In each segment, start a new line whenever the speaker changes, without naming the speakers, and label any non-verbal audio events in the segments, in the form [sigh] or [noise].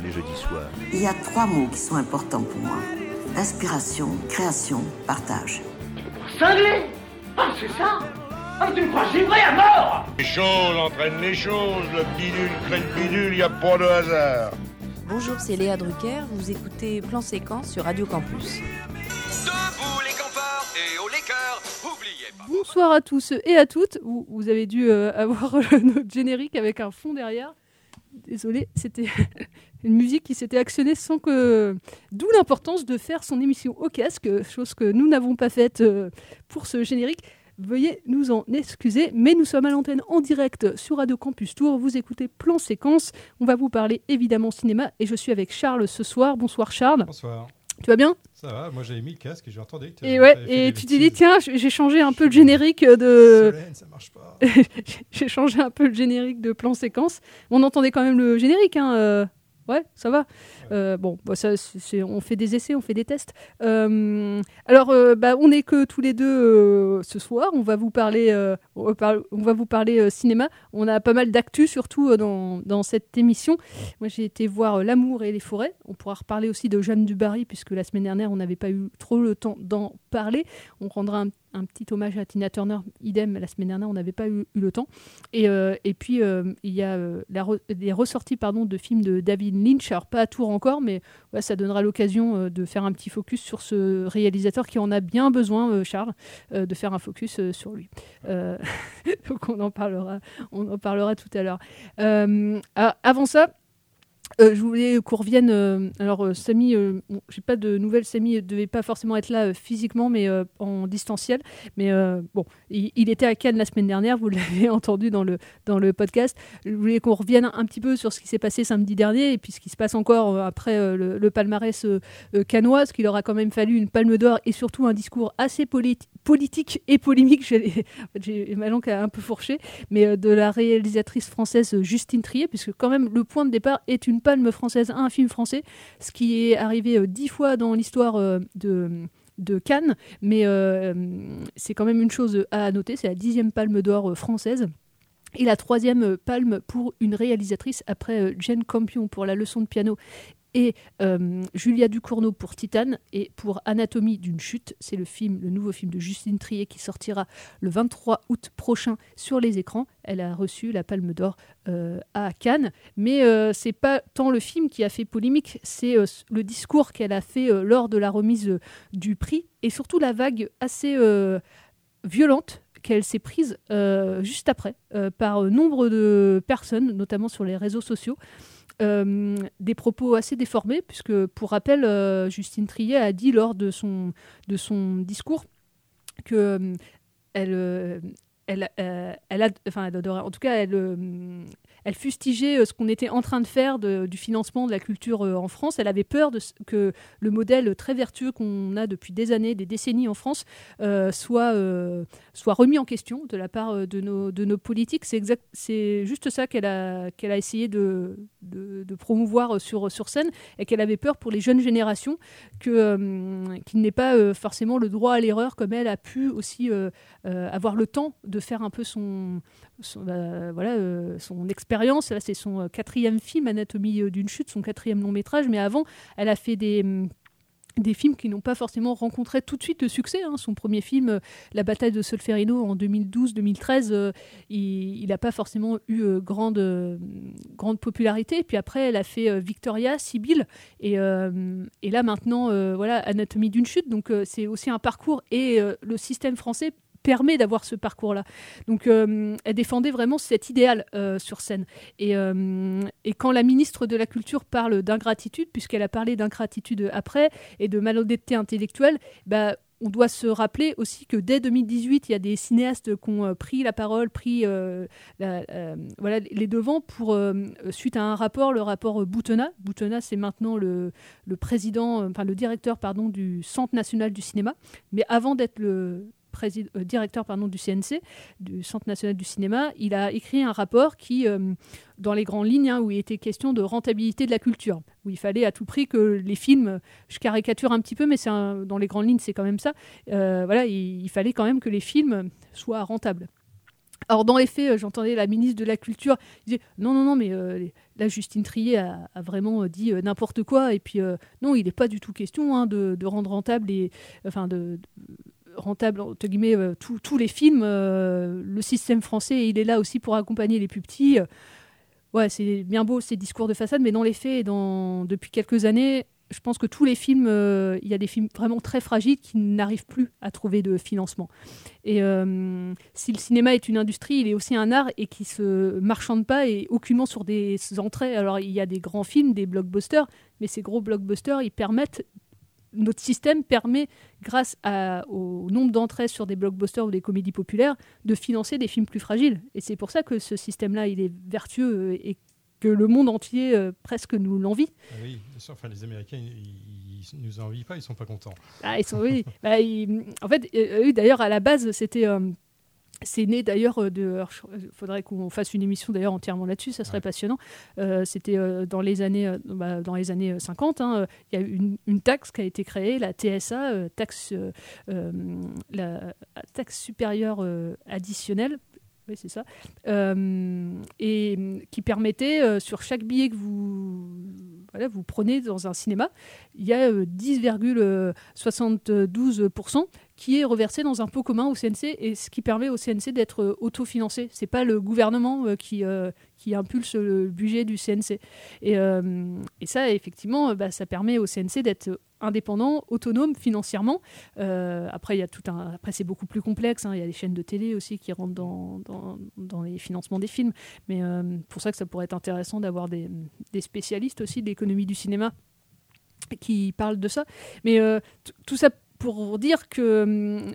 Tous les jeudis soirs.
Il y a trois mots qui sont importants pour moi. Inspiration, création, partage.
Cinglé Ah, c'est ça Ah, tu me crois givré à mort
Les choses entraînent les choses, le bidule crée le bidule, y a pas de hasard.
Bonjour, c'est Léa Drucker, vous écoutez Plan Séquence sur Radio Campus.
Debout les campeurs et haut les cœurs, oubliez pas.
Bonsoir à tous et à toutes. Vous, vous avez dû euh, avoir [laughs] notre générique avec un fond derrière. Désolé, c'était [laughs] une musique qui s'était actionnée sans que. D'où l'importance de faire son émission au casque, chose que nous n'avons pas faite euh, pour ce générique. Veuillez nous en excuser, mais nous sommes à l'antenne en direct sur Radio Campus Tour. Vous écoutez Plan Séquence. On va vous parler évidemment cinéma et je suis avec Charles ce soir. Bonsoir Charles.
Bonsoir.
Tu vas bien
Ça va, moi j'avais mis le casque et j'ai entendu que
Et ouais, et tu t'es dit tiens, j'ai changé un peu le générique de.
Solène, ça marche pas. [laughs]
j'ai changé un peu le générique de plan séquence. On entendait quand même le générique, hein. Ouais, ça va. Euh, bon, bah, ça, c'est- on fait des essais, on fait des tests. Euh, alors, euh, bah, on n'est que tous les deux ce soir. On va vous parler, on va vous parler cinéma. On a pas mal d'actu, surtout dans, cette émission. Moi, j'ai été voir L'amour et les forêts. On pourra reparler aussi de Jeanne Dubarry, puisque la semaine dernière, on n'avait pas eu trop le temps d'en parler. On rendra un, un petit hommage à Tina Turner, idem. La semaine dernière, on n'avait pas eu, le temps. Et, euh, et puis, euh, il y a euh, la les ressorties pardon, de films de David Lynch. Alors, pas à tour encore, mais ça donnera l'occasion de faire un petit focus sur ce réalisateur qui en a bien besoin, Charles, de faire un focus sur lui. [laughs] Donc, on en parlera, on en parlera tout à l'heure. Avant ça, euh, je voulais qu'on revienne. euh, alors, euh, Samy, bon, j'ai pas de nouvelles. Samy ne devait pas forcément être là physiquement, mais en distanciel. Mais bon, il, était à Cannes la semaine dernière. Vous [laughs] l'avez entendu dans le dans le podcast. Je voulais qu'on revienne un petit peu sur ce qui s'est passé samedi dernier et puis ce qui se passe encore après le, palmarès cannois, parce qu'il aura quand même fallu une palme d'or et surtout un discours assez politi- politique et polémique. [laughs] J'ai ma langue a un peu fourché, mais de la réalisatrice française Justine Trier, puisque quand même le point de départ est une palme française un film français, ce qui est arrivé euh, dix fois dans l'histoire euh, de Cannes, mais euh, c'est quand même une chose à noter, c'est la dixième palme d'or française. Et la troisième palme pour une réalisatrice après Jane Campion pour la leçon de piano et euh, Julia Ducournau pour Titane et pour Anatomie d'une chute. C'est le nouveau film de Justine Trier qui sortira le 23 août prochain sur les écrans. Elle a reçu la Palme d'Or euh, à Cannes, mais euh, c'est pas tant le film qui a fait polémique, c'est euh, le discours qu'elle a fait lors de la remise du prix et surtout la vague assez violente qu'elle s'est prise juste après par nombre de personnes, notamment sur les réseaux sociaux. Euh, des propos assez déformés, puisque pour rappel, euh, Justine Trier a dit lors de son, discours que euh, elle, elle, a, enfin, elle adorait- en tout cas, elle, elle fustigeait euh, ce qu'on était en train de faire du financement de la culture euh, en France. Elle avait peur de que le modèle très vertueux qu'on a depuis des années, des décennies en France, euh, soit, soit remis en question de la part de nos, de nos politiques. C'est juste ça qu'elle a, a essayé de, de, promouvoir sur, sur scène et qu'elle avait peur pour les jeunes générations que, euh, qu'il n'ait pas forcément le droit à l'erreur comme elle a pu aussi avoir le temps de faire un peu son, son, bah, voilà, euh, son expérience. C'est son euh, quatrième film, Anatomie euh, d'une chute, son quatrième long métrage. Mais avant, elle a fait des, hum, des films qui n'ont pas forcément rencontré tout de suite le succès. hein. Son premier film, La bataille de Solferino, en 2012-2013, euh, il n'a pas forcément eu grande, euh, grande popularité. Puis après, elle a fait Victoria, Sibylle, et, et là maintenant, voilà, Anatomie d'une chute. Donc c'est aussi un parcours, et le système français permet d'avoir ce parcours-là. Donc euh, elle défendait vraiment cet idéal euh, sur scène. Et, euh, et quand la ministre de la Culture parle d'ingratitude, puisqu'elle a parlé d'ingratitude après, et de malhonnêteté intellectuelle, bah, on doit se rappeler aussi que dès 2018, il y a des cinéastes qui ont pris la parole, pris voilà, les devants pour, suite à un rapport, le rapport Boutonnat. Boutonnat, c'est maintenant le, le président, enfin le directeur pardon, du Centre national du cinéma. Mais avant d'être le euh, directeur du CNC, du Centre national du cinéma, il a écrit un rapport qui, euh, dans les grandes lignes, hein, où il était question de rentabilité de la culture, où il fallait à tout prix que les films, je caricature un petit peu, mais dans les grandes lignes, c'est quand même ça, euh, voilà, il, fallait quand même que les films soient rentables. Alors dans les faits, j'entendais la ministre de la Culture disait non, non, non, mais là Justine Trier a, vraiment dit n'importe quoi, et puis non, il n'est pas du tout question hein, de, rendre rentable et enfin de- rentable entre guillemets euh, tous les films. euh, le système français, il est là aussi pour accompagner les plus petits. Euh, ouais, c'est bien beau ces discours de façade, mais dans les faits, depuis quelques années, je pense que tous les films, il y a des films vraiment très fragiles qui n'arrivent plus à trouver de financement. Et si le cinéma est une industrie, il est aussi un art et qui se marchande pas et aucunement sur des entrées. Alors il y a des grands films, des blockbusters, mais ces gros blockbusters, ils permettent notre système permet, grâce à- au nombre d'entrées sur des blockbusters ou des comédies populaires, de financer des films plus fragiles. Et c'est pour ça que ce système-là, il est vertueux euh, et que le monde entier euh, presque nous l'envie.
Ah oui, bien sûr. Enfin, les Américains, ils, ils nous envient pas, ils sont pas contents.
Ah, ils sont, oui. Bah, ils- en fait, euh, eux, d'ailleurs, à la base, c'était. euh, c'est né d'ailleurs euh, de. Il faudrait qu'on fasse une émission d'ailleurs entièrement là-dessus, ça serait passionnant. Euh, c'était euh, dans les années, euh, bah, dans les années 50. hein, euh, Il y a une, une taxe qui a été créée, la TSA, euh, taxe, euh, euh, la taxe supérieure euh, additionnelle. Oui, c'est ça. Euh, et euh, qui permettait, euh, sur chaque billet que vous, voilà, vous prenez dans un cinéma, il y a euh, 10,72% qui est reversé dans un pot commun au CNC, et ce qui permet au CNC d'être autofinancé. C'est pas le gouvernement qui, qui impulse le budget du CNC. Et, et ça, effectivement, bah, ça permet au CNC d'être indépendant, autonome financièrement. Euh, après, il y a tout un. Après, c'est beaucoup plus complexe. hein. Il y a les chaînes de télé aussi qui rentrent dans, les financements des films. Mais euh, pour ça que ça pourrait être intéressant d'avoir des, spécialistes aussi de l'économie du cinéma qui parlent de ça. Mais euh, tout ça pour dire que hum,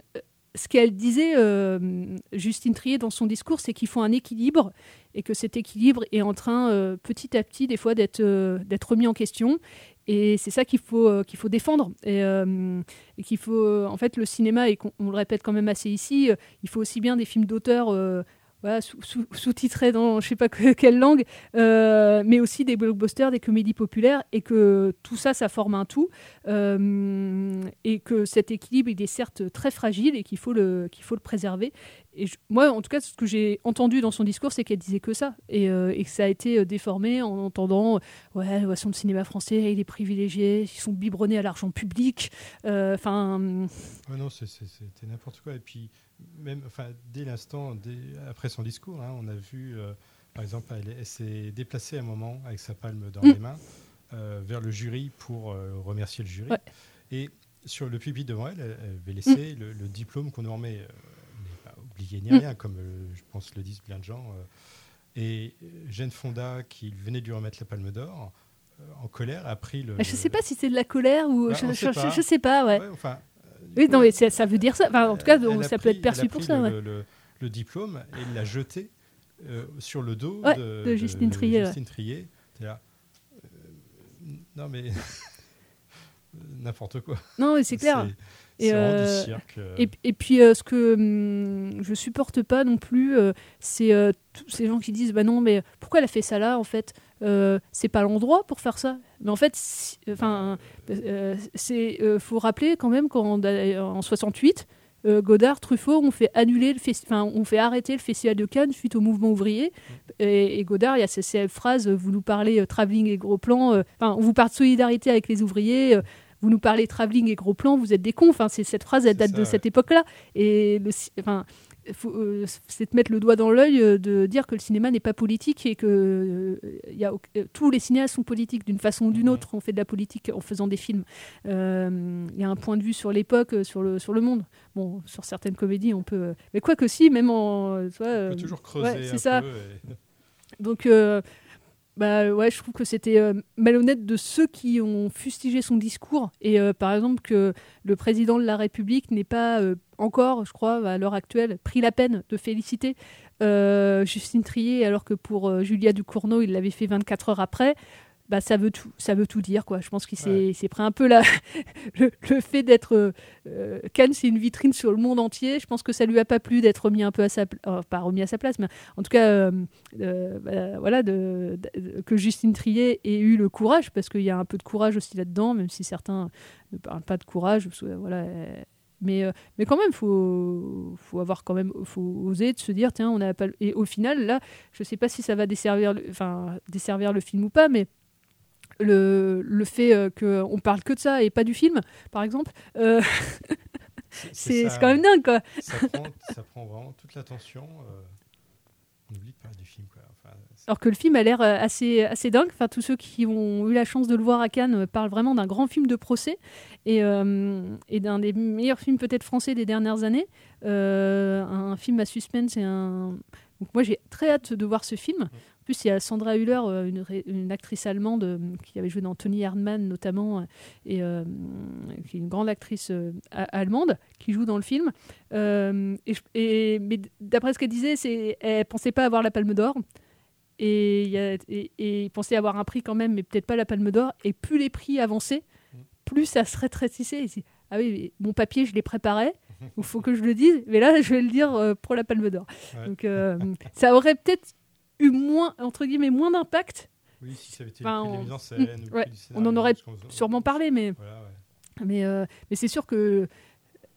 ce qu'elle disait, euh, Justine Trier, dans son discours, c'est qu'il faut un équilibre et que cet équilibre est en train, euh, petit à petit, des fois, euh, d'être remis en question. Et c'est ça qu'il faut, euh, qu'il faut défendre. Et, euh, qu'il faut, euh, en fait, le cinéma, et on le répète quand même assez ici, il faut aussi bien des films d'auteur. sous-titrés dans je sais pas que- [laughs] quelle langue, mais aussi des blockbusters, des comédies populaires, et que tout ça, ça forme un tout, et que cet équilibre, il est certes très fragile et qu'il faut le, qu'il faut le préserver. Et je- moi, en tout cas, ce que j'ai entendu dans son discours, c'est qu'elle disait que ça, et, euh, et que ça a été euh, déformé en entendant, euh, ouais, la le cinéma français, il est privilégié, ils sont biberonnés à l'argent public, euh, enfin...
Ouais, non, c'était n'importe quoi. Et puis, même, dès l'instant, après son discours, hein, on a vu, euh, par exemple, elle, elle s'est déplacée un moment avec sa palme dans
Mm.
les mains vers le jury pour remercier le jury.
Ouais.
Et sur le pupitre devant elle, elle, avait laissé
Mm.
le, le diplôme qu'on nous remet, oublié ni rien, comme euh, je pense le disent plein de gens. euh. et euh, Jeanne Fonda, qui venait de lui remettre la palme d'or, en colère, a pris le.
Je sais pas si c'est de la colère ou...
Bah,
je, je sais pas, ouais.
Ouais, enfin,
oui, non, mais ça, ça veut dire ça. Enfin, en tout cas, ça peut être perçu pour ça.
le,
ouais.
le- le- le diplôme et il l'a jeté euh, sur le dos
Ouais,
de,
de Justine Trier, ouais.
Justine Trier. Là, euh, non mais [laughs] n'importe quoi.
Non, mais c'est clair. Euh,
du cirque. euh.
et, et puis, euh, ce que hum, je supporte pas non plus, euh, c'est tous ces gens qui disent Bah non, mais pourquoi elle a fait ça là En fait, c'est pas l'endroit pour faire ça. Mais en fait, si- enfin, c'est faut rappeler quand même qu'en en 68, euh, Godard, Truffaut ont fait annuler le enfin, ont fait arrêter le festival de Cannes suite au mouvement ouvrier. Et, et Godard, il y a ces célèbres phrases Vous nous parlez euh, travelling et gros plans, euh, enfin, on vous parle de solidarité avec les ouvriers. Euh, vous nous parlez travelling et gros plan, vous êtes des cons. Enfin, cette phrase, elle date de cette époque-là. Et le, enfin, euh, c'est de mettre le doigt dans l'œil euh, de dire que le cinéma n'est pas politique et que euh, y a, tous les cinéastes sont politiques d'une façon ou d'une autre. On fait de la politique en faisant des films. Il y a un point de vue sur l'époque, sur le, sur le monde. Bon, sur certaines comédies, on peut. Mais quoi que si, même en.
Soit, on peut toujours creuser.
c'est ça. Donc bah ouais, je trouve que c'était euh, malhonnête de ceux qui ont fustigé son discours. Et euh, par exemple, que le président de la République n'ait pas euh, encore, je crois, à l'heure actuelle, pris la peine de féliciter Justine Trier, alors que pour Julia Ducournau, il l'avait fait 24 heures après bah, ça veut tout, ça veut tout dire quoi. Je pense qu'il s'est pris un peu la, [laughs] le, fait d'être euh, Cannes, c'est une vitrine sur le monde entier. Je pense que ça lui a pas plu d'être remis un peu à sa, euh, pas remis à sa place, mais en tout cas, euh, bah, voilà, de, que Justine Trier ait eu le courage, parce qu'il y a un peu de courage aussi là-dedans, même si certains ne parlent pas de courage. Voilà. Mais, mais quand même, faut, faut avoir quand même, faut oser de se dire, tiens, on n'a pas. Et au final, là, je sais pas si ça va desservir, enfin, desservir le film ou pas, mais le, le fait euh, qu'on parle que de ça et pas du film, par exemple, euh, [laughs] c'est quand même dingue. Quoi.
Ça, prend, ça prend vraiment toute l'attention. Euh, on oublie de parler du film. Quoi.
Alors que le film a l'air assez, assez dingue. Enfin, tous ceux qui ont eu la chance de le voir à Cannes parlent vraiment d'un grand film de procès et, et d'un des meilleurs films peut-être français des dernières années. un film à suspense et un... Donc moi j'ai très hâte de voir ce film plus, il y a Sandra Hüller, euh, une, actrice allemande euh, qui avait joué dans Tony Hardman notamment, euh, et qui est une grande actrice allemande, qui joue dans le film. et, mais d'après ce qu'elle disait, c'est, elle pensait pas avoir la Palme d'Or. Et, et, pensait avoir un prix quand même, mais peut-être pas la Palme d'Or. Et plus les prix avançaient, plus ça se rétrécissait. ah oui, mon papier, je l'ai préparé. Il faut que je le dise, mais là, je vais le dire pour la Palme d'Or. Donc, ça aurait peut-être eu moins, entre guillemets, moins d'impact.
Oui, si ça avait été enfin, on... en scène,
ou ouais, on en aurait sûrement parlé, mais, voilà, ouais. mais, euh, mais c'est sûr que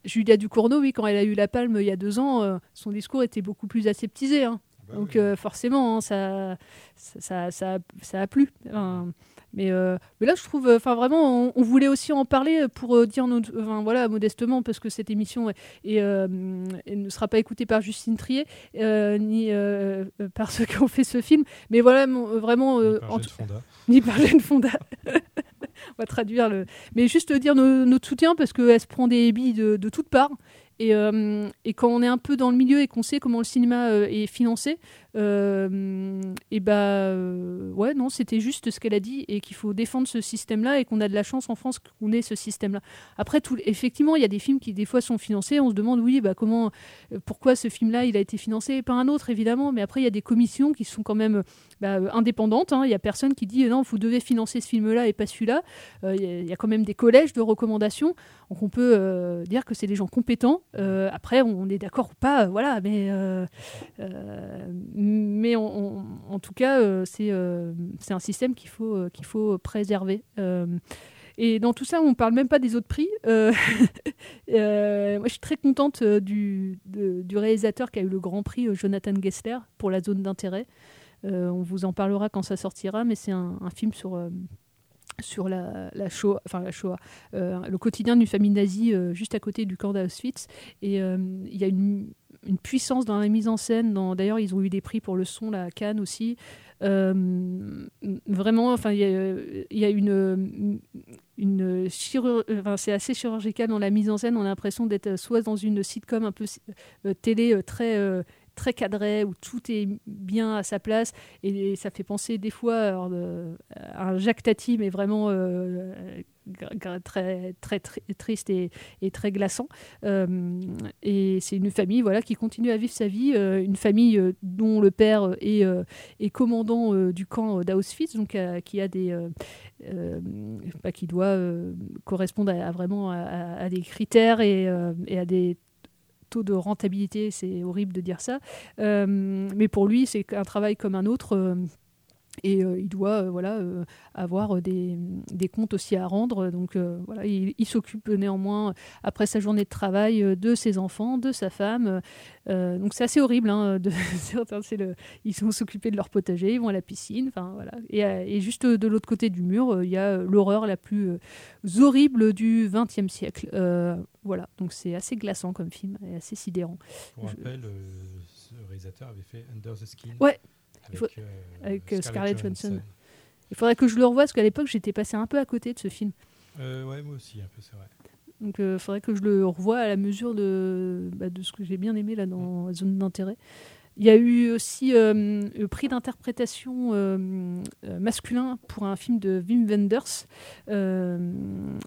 Julia Ducournau, oui, quand elle a eu la palme il y a deux ans, euh, son discours était beaucoup plus aseptisé. Hein. Bah Donc oui. euh, forcément, hein, ça, ça, ça, ça, a plu. Enfin, mais, euh, mais là, je trouve, enfin vraiment, on, voulait aussi en parler pour euh, dire, notre, enfin, voilà, modestement, parce que cette émission est, euh, ne sera pas écoutée par Justine Trier ni par ceux qui ont fait ce film, mais voilà, vraiment,
ni par, en Fonda. [laughs]
ni par Jeanne Fonda. [laughs] on va traduire le, mais juste dire notre soutien parce qu'elle se prend des billes de, de toutes parts. Et, et, quand on est un peu dans le milieu et qu'on sait comment le cinéma est financé, euh, et bah euh, ouais non c'était juste ce qu'elle a dit et qu'il faut défendre ce système là et qu'on a de la chance en France qu'on ait ce système là après tout effectivement il y a des films qui des fois sont financés. On se demande oui bah comment euh, pourquoi ce film là il a été financé par un autre évidemment. Mais après il y a des commissions qui sont quand même bah, indépendantes hein. il y a personne qui dit non vous devez financer ce film là et pas celui-là. Il y, a quand même des collèges de recommandations. Donc on peut dire que c'est des gens compétents. Après on, est d'accord ou pas voilà mais mais en tout cas, euh, euh, c'est un système qu'il faut, euh, qu'il faut préserver. Et dans tout ça, on ne parle même pas des autres prix. [laughs] moi, je suis très contente du, du, réalisateur qui a eu le grand prix, Jonathan Gessler, pour la zone d'intérêt. on vous en parlera quand ça sortira, mais c'est un, film sur, sur la, la Shoah, enfin la Shoah, le quotidien d'une famille nazie juste à côté du camp d'Auschwitz. Et il y a une, une puissance dans la mise en scène. D'ailleurs, ils ont eu des prix pour le son là, à Cannes aussi. Euh, vraiment, enfin, il y, a une, une enfin, c'est assez chirurgical dans la mise en scène. On a l'impression d'être soit dans une sitcom un peu euh, télé euh, très très cadré, où tout est bien à sa place. Et, ça fait penser des fois à un Jacques Tati, mais vraiment très, très, triste et, très glaçant. Euh, et c'est une famille voilà, qui continue à vivre sa vie, euh, une famille euh, dont le père est, commandant du camp d'Auschwitz, donc qui a des... Bah, qui doit correspondre à, vraiment à, des critères et à des taux de rentabilité, c'est horrible de dire ça, mais pour lui, c'est un travail comme un autre Et euh, il doit euh, voilà, euh, avoir des, des comptes aussi à rendre. Donc voilà, il, il s'occupe néanmoins, après sa journée de travail, de ses enfants, de sa femme. Donc c'est assez horrible. hein, de, [laughs] c'est le, ils vont s'occuper de leur potager, ils vont à la piscine. Enfin, voilà. et, et juste de l'autre côté du mur, il y a l'horreur la plus horrible du XXe siècle. Voilà, donc c'est assez glaçant comme film et assez sidérant.
Pour
Je-
rappel, euh, ce réalisateur avait fait Under the Skin.
Ouais. Il
Avec,
faut-
euh,
avec euh,
Scarlett
Scarlett Johansson.
Johansson.
Il faudrait que je le revoie parce qu'à l'époque j'étais passé un peu à côté de ce film.
Euh, ouais, moi aussi, un peu, c'est vrai.
Donc il faudrait que je le revoie à la mesure de, bah, de ce que j'ai bien aimé là dans Zone d'intérêt. Il y a eu aussi euh, le prix d'interprétation euh, masculin pour un film de Wim Wenders.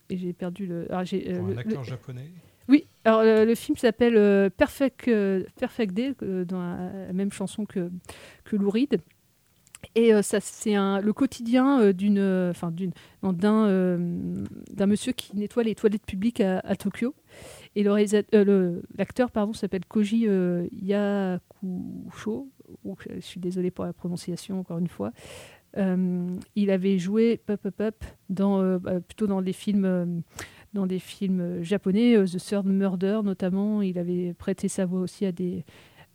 Et j'ai perdu le. alors, j'ai, euh,
Pour
le-
un acteur
le-
japonais
alors le, film s'appelle euh, Perfect, euh, Perfect Day, euh, dans la, même chanson que, que Lou Reed. Et ça, c'est le quotidien d'un, monsieur qui nettoie les toilettes publiques à, Tokyo. Et l'acteur, pardon, s'appelle Koji Yakusho. Je suis désolée pour la prononciation encore une fois. Il avait joué pop, pop, pop, dans, bah, plutôt dans des films, dans des films euh, japonais, euh, The Third Murder notamment. Il avait prêté sa voix aussi à des,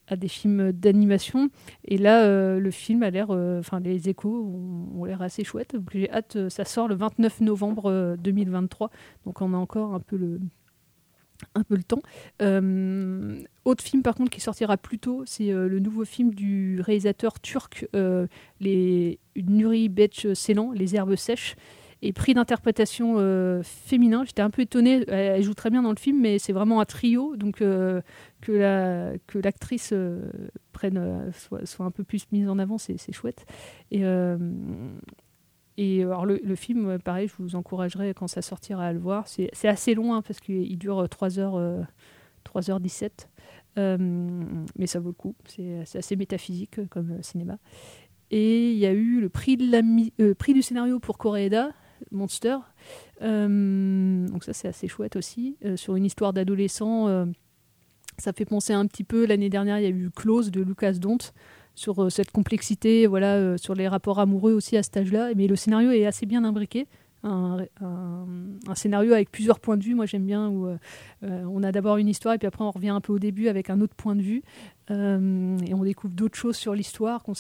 à des films d'animation. Et là, euh, le film a l'air, enfin les échos ont, l'air assez chouettes. Donc j'ai hâte, ça sort le 29 novembre euh, 2023. Donc on a encore un peu le, un peu le temps. Autre film par contre qui sortira plus tôt, c'est le nouveau film du réalisateur turc les Nuri Beç Ceylan, Les herbes sèches. Et prix d'interprétation euh, féminin. J'étais un peu étonnée. Elle, joue très bien dans le film, mais c'est vraiment un trio. Donc euh, que la que l'actrice euh, prenne soit, un peu plus mise en avant, c'est chouette. Et alors le, film, pareil, je vous encouragerai quand ça sortira à le voir. C'est assez long hein, parce qu'il dure euh, 3 heures, euh, 3h17. Euh, mais ça vaut le coup. C'est assez métaphysique comme cinéma. Et il y a eu le prix, du scénario pour Koreeda, Monster. Euh, donc ça c'est assez chouette aussi. Euh, sur une histoire d'adolescent, euh, ça fait penser un petit peu. L'année dernière, il y a eu Close de Lucas Dont sur cette complexité, voilà, sur les rapports amoureux aussi à cet âge-là. Mais le scénario est assez bien imbriqué. Un, scénario avec plusieurs points de vue, moi j'aime bien, où euh, euh, on a d'abord une histoire et puis après on revient un peu au début avec un autre point de vue Euh, et on découvre d'autres choses sur l'histoire qu'on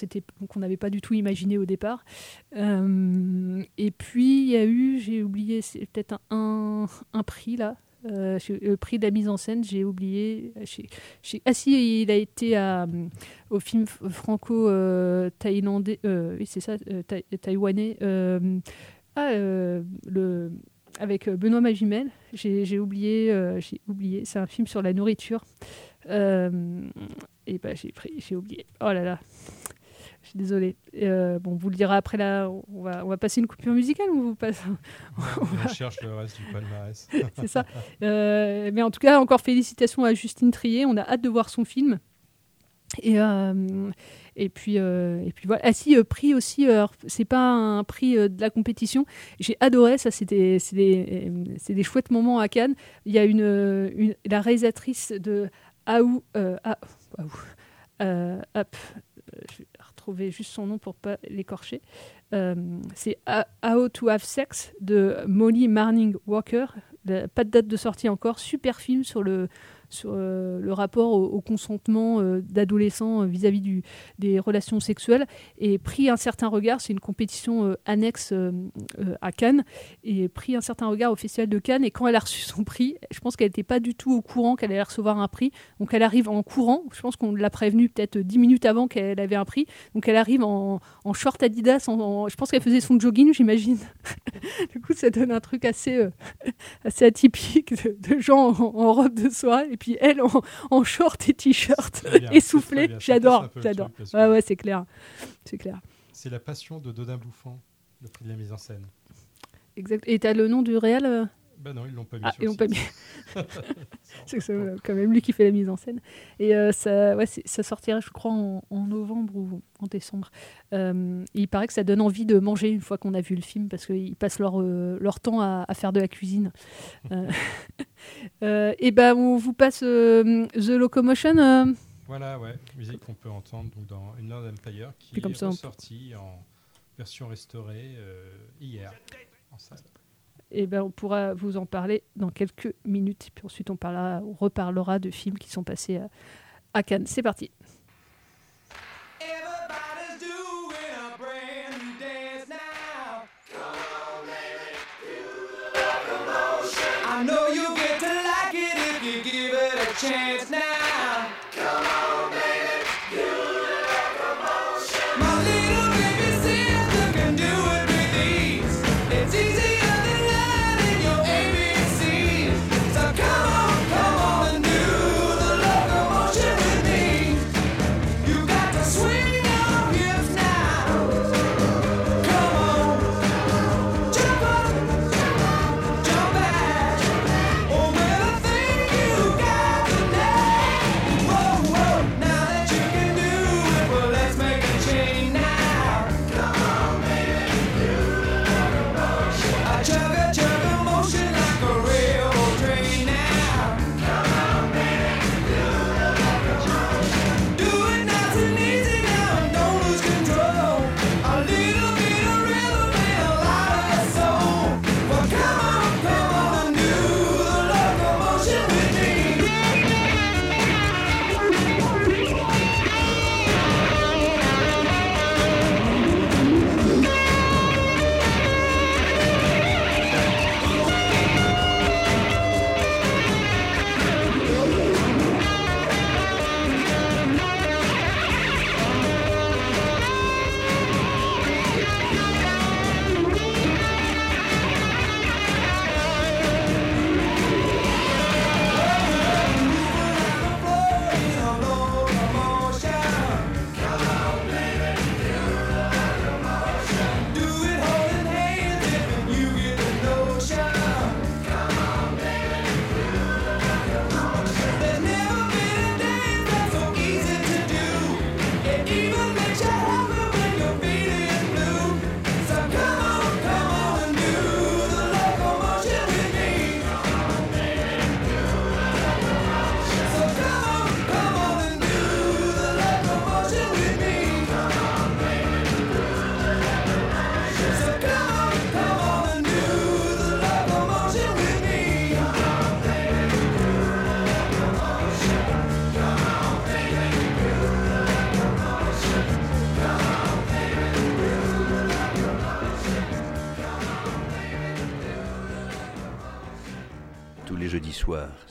qu'on n'avait pas du tout imaginé au départ. Et puis il y a eu, j'ai oublié, c'est peut-être un, un prix là, le prix de la mise en scène, j'ai oublié. ah si, il a été au film franco-thaïlandais, oui c'est ça, taïwanais, ah, euh, le, avec euh, Benoît Magimel. J'ai oublié, euh, j'ai oublié. C'est un film sur la nourriture. Et ben j'ai pris, j'ai oublié. Oh là là. Je suis désolée. Euh, bon, vous le direz après là. On va, on va passer une coupure musicale ou vous passe
On [laughs] cherche le reste du palmarès. [laughs]
C'est ça. Euh, mais en tout cas, encore félicitations à Justine Trier. On a hâte de voir son film. Et, euh, et, puis, euh, et puis voilà. Ah si, euh, prix aussi, alors, c'est pas un prix euh, de la compétition. J'ai adoré, ça c'était des, euh, des chouettes moments à Cannes. Il y a une, euh, la réalisatrice de Aou, euh, Ah- euh, hop, euh, je vais retrouver juste son nom pour pas l'écorcher. Euh, c'est How to Have Sex de Molly Marning Walker. Pas de date de sortie encore. Super film sur le, sur, euh, le rapport au, consentement euh, d'adolescents euh, vis-à-vis des relations sexuelles. Et pris un certain regard, c'est une compétition annexe à Cannes, et pris un certain regard au Festival de Cannes. Et quand elle a reçu son prix, je pense qu'elle n'était pas du tout au courant qu'elle allait recevoir un prix. Donc elle arrive en courant. Je pense qu'on l'a prévenue peut-être dix minutes avant qu'elle avait un prix. Donc elle arrive en, short Adidas. En, je pense qu'elle faisait son jogging, j'imagine. [laughs] du coup, ça donne un truc assez, [laughs] assez atypique de, gens en, en robe de soie. Et puis elle en, en short et t-shirt
pousse
J'adore, j'adore. Ouais, ouais, c'est clair. C'est clair.
C'est la passion de Dodin Bouffant, le prix de la mise en scène.
Exact. Et t'as le nom du réel
Bah non, ils l'ont pas mis
Ah,
sur
ils l'ont pas mis. [laughs] c'est euh, quand même lui qui fait la mise en scène. Et euh, ça, ouais, ça sortira, je crois, en, en novembre ou en décembre. Euh, il paraît que ça donne envie de manger une fois qu'on a vu le film parce qu'ils passent leur, euh, leur temps à, à faire de la cuisine. [laughs] [laughs] Et ben, on vous passe The Locomotion.
Voilà, ouais, musique qu'on peut entendre donc dans Inland Empire qui
comme
est
ça,
ressorti en version restaurée hier en salle.
Et ben, on pourra vous en parler dans quelques minutes. Puis ensuite, on, parlera, on reparlera de films qui sont passés à, Cannes. C'est parti.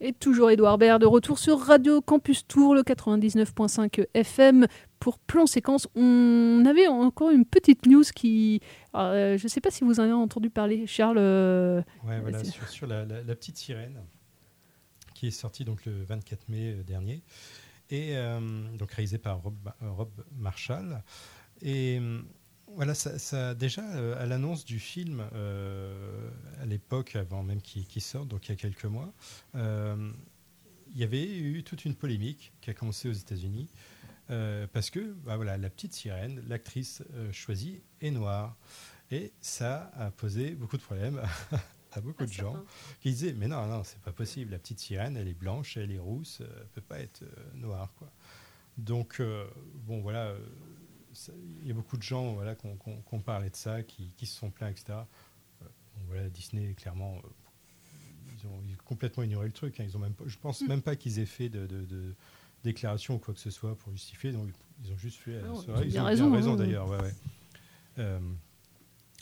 Et toujours Édouard Baird de retour sur Radio Campus Tour, le 99.5 FM pour plan séquence. On avait encore une petite news qui. euh, je ne sais pas si vous en avez entendu parler, Charles. euh,
Ouais, voilà, sur, sur la, la- la petite sirène, qui est sortie donc le 24 mai euh, dernier, et euh, donc réalisée par Rob, Rob Marshall. Et voilà, ça, ça- déjà euh, à l'annonce du film, euh, à l'époque, avant même qu'il sorte, donc il y a quelques mois, euh, il y avait eu toute une polémique qui a commencé aux États-Unis. parce que bah voilà, la petite sirène, l'actrice choisie, est noire. Et ça a posé beaucoup de problèmes à [laughs] beaucoup de gens qui disaient Mais non, non, c'est pas possible. La petite sirène, elle est blanche, elle est rousse, elle peut pas être noire. Quoi. Donc, bon, voilà, il y a beaucoup de gens voilà, qui ont parlé de ça, qui, qui se sont plaints, etc. Euh, bon, voilà, Disney, clairement, euh, ils ont, ils ont complètement ignoré le truc. hein. Ils ont même je pense même pas qu'ils aient fait de, de, de déclaration ou quoi que ce soit pour justifier. Donc, ils ont juste fait.
Non,
c'est
ils
ils ont
raison,
bien raison
hein.
d'ailleurs. ouais, ouais. Euh,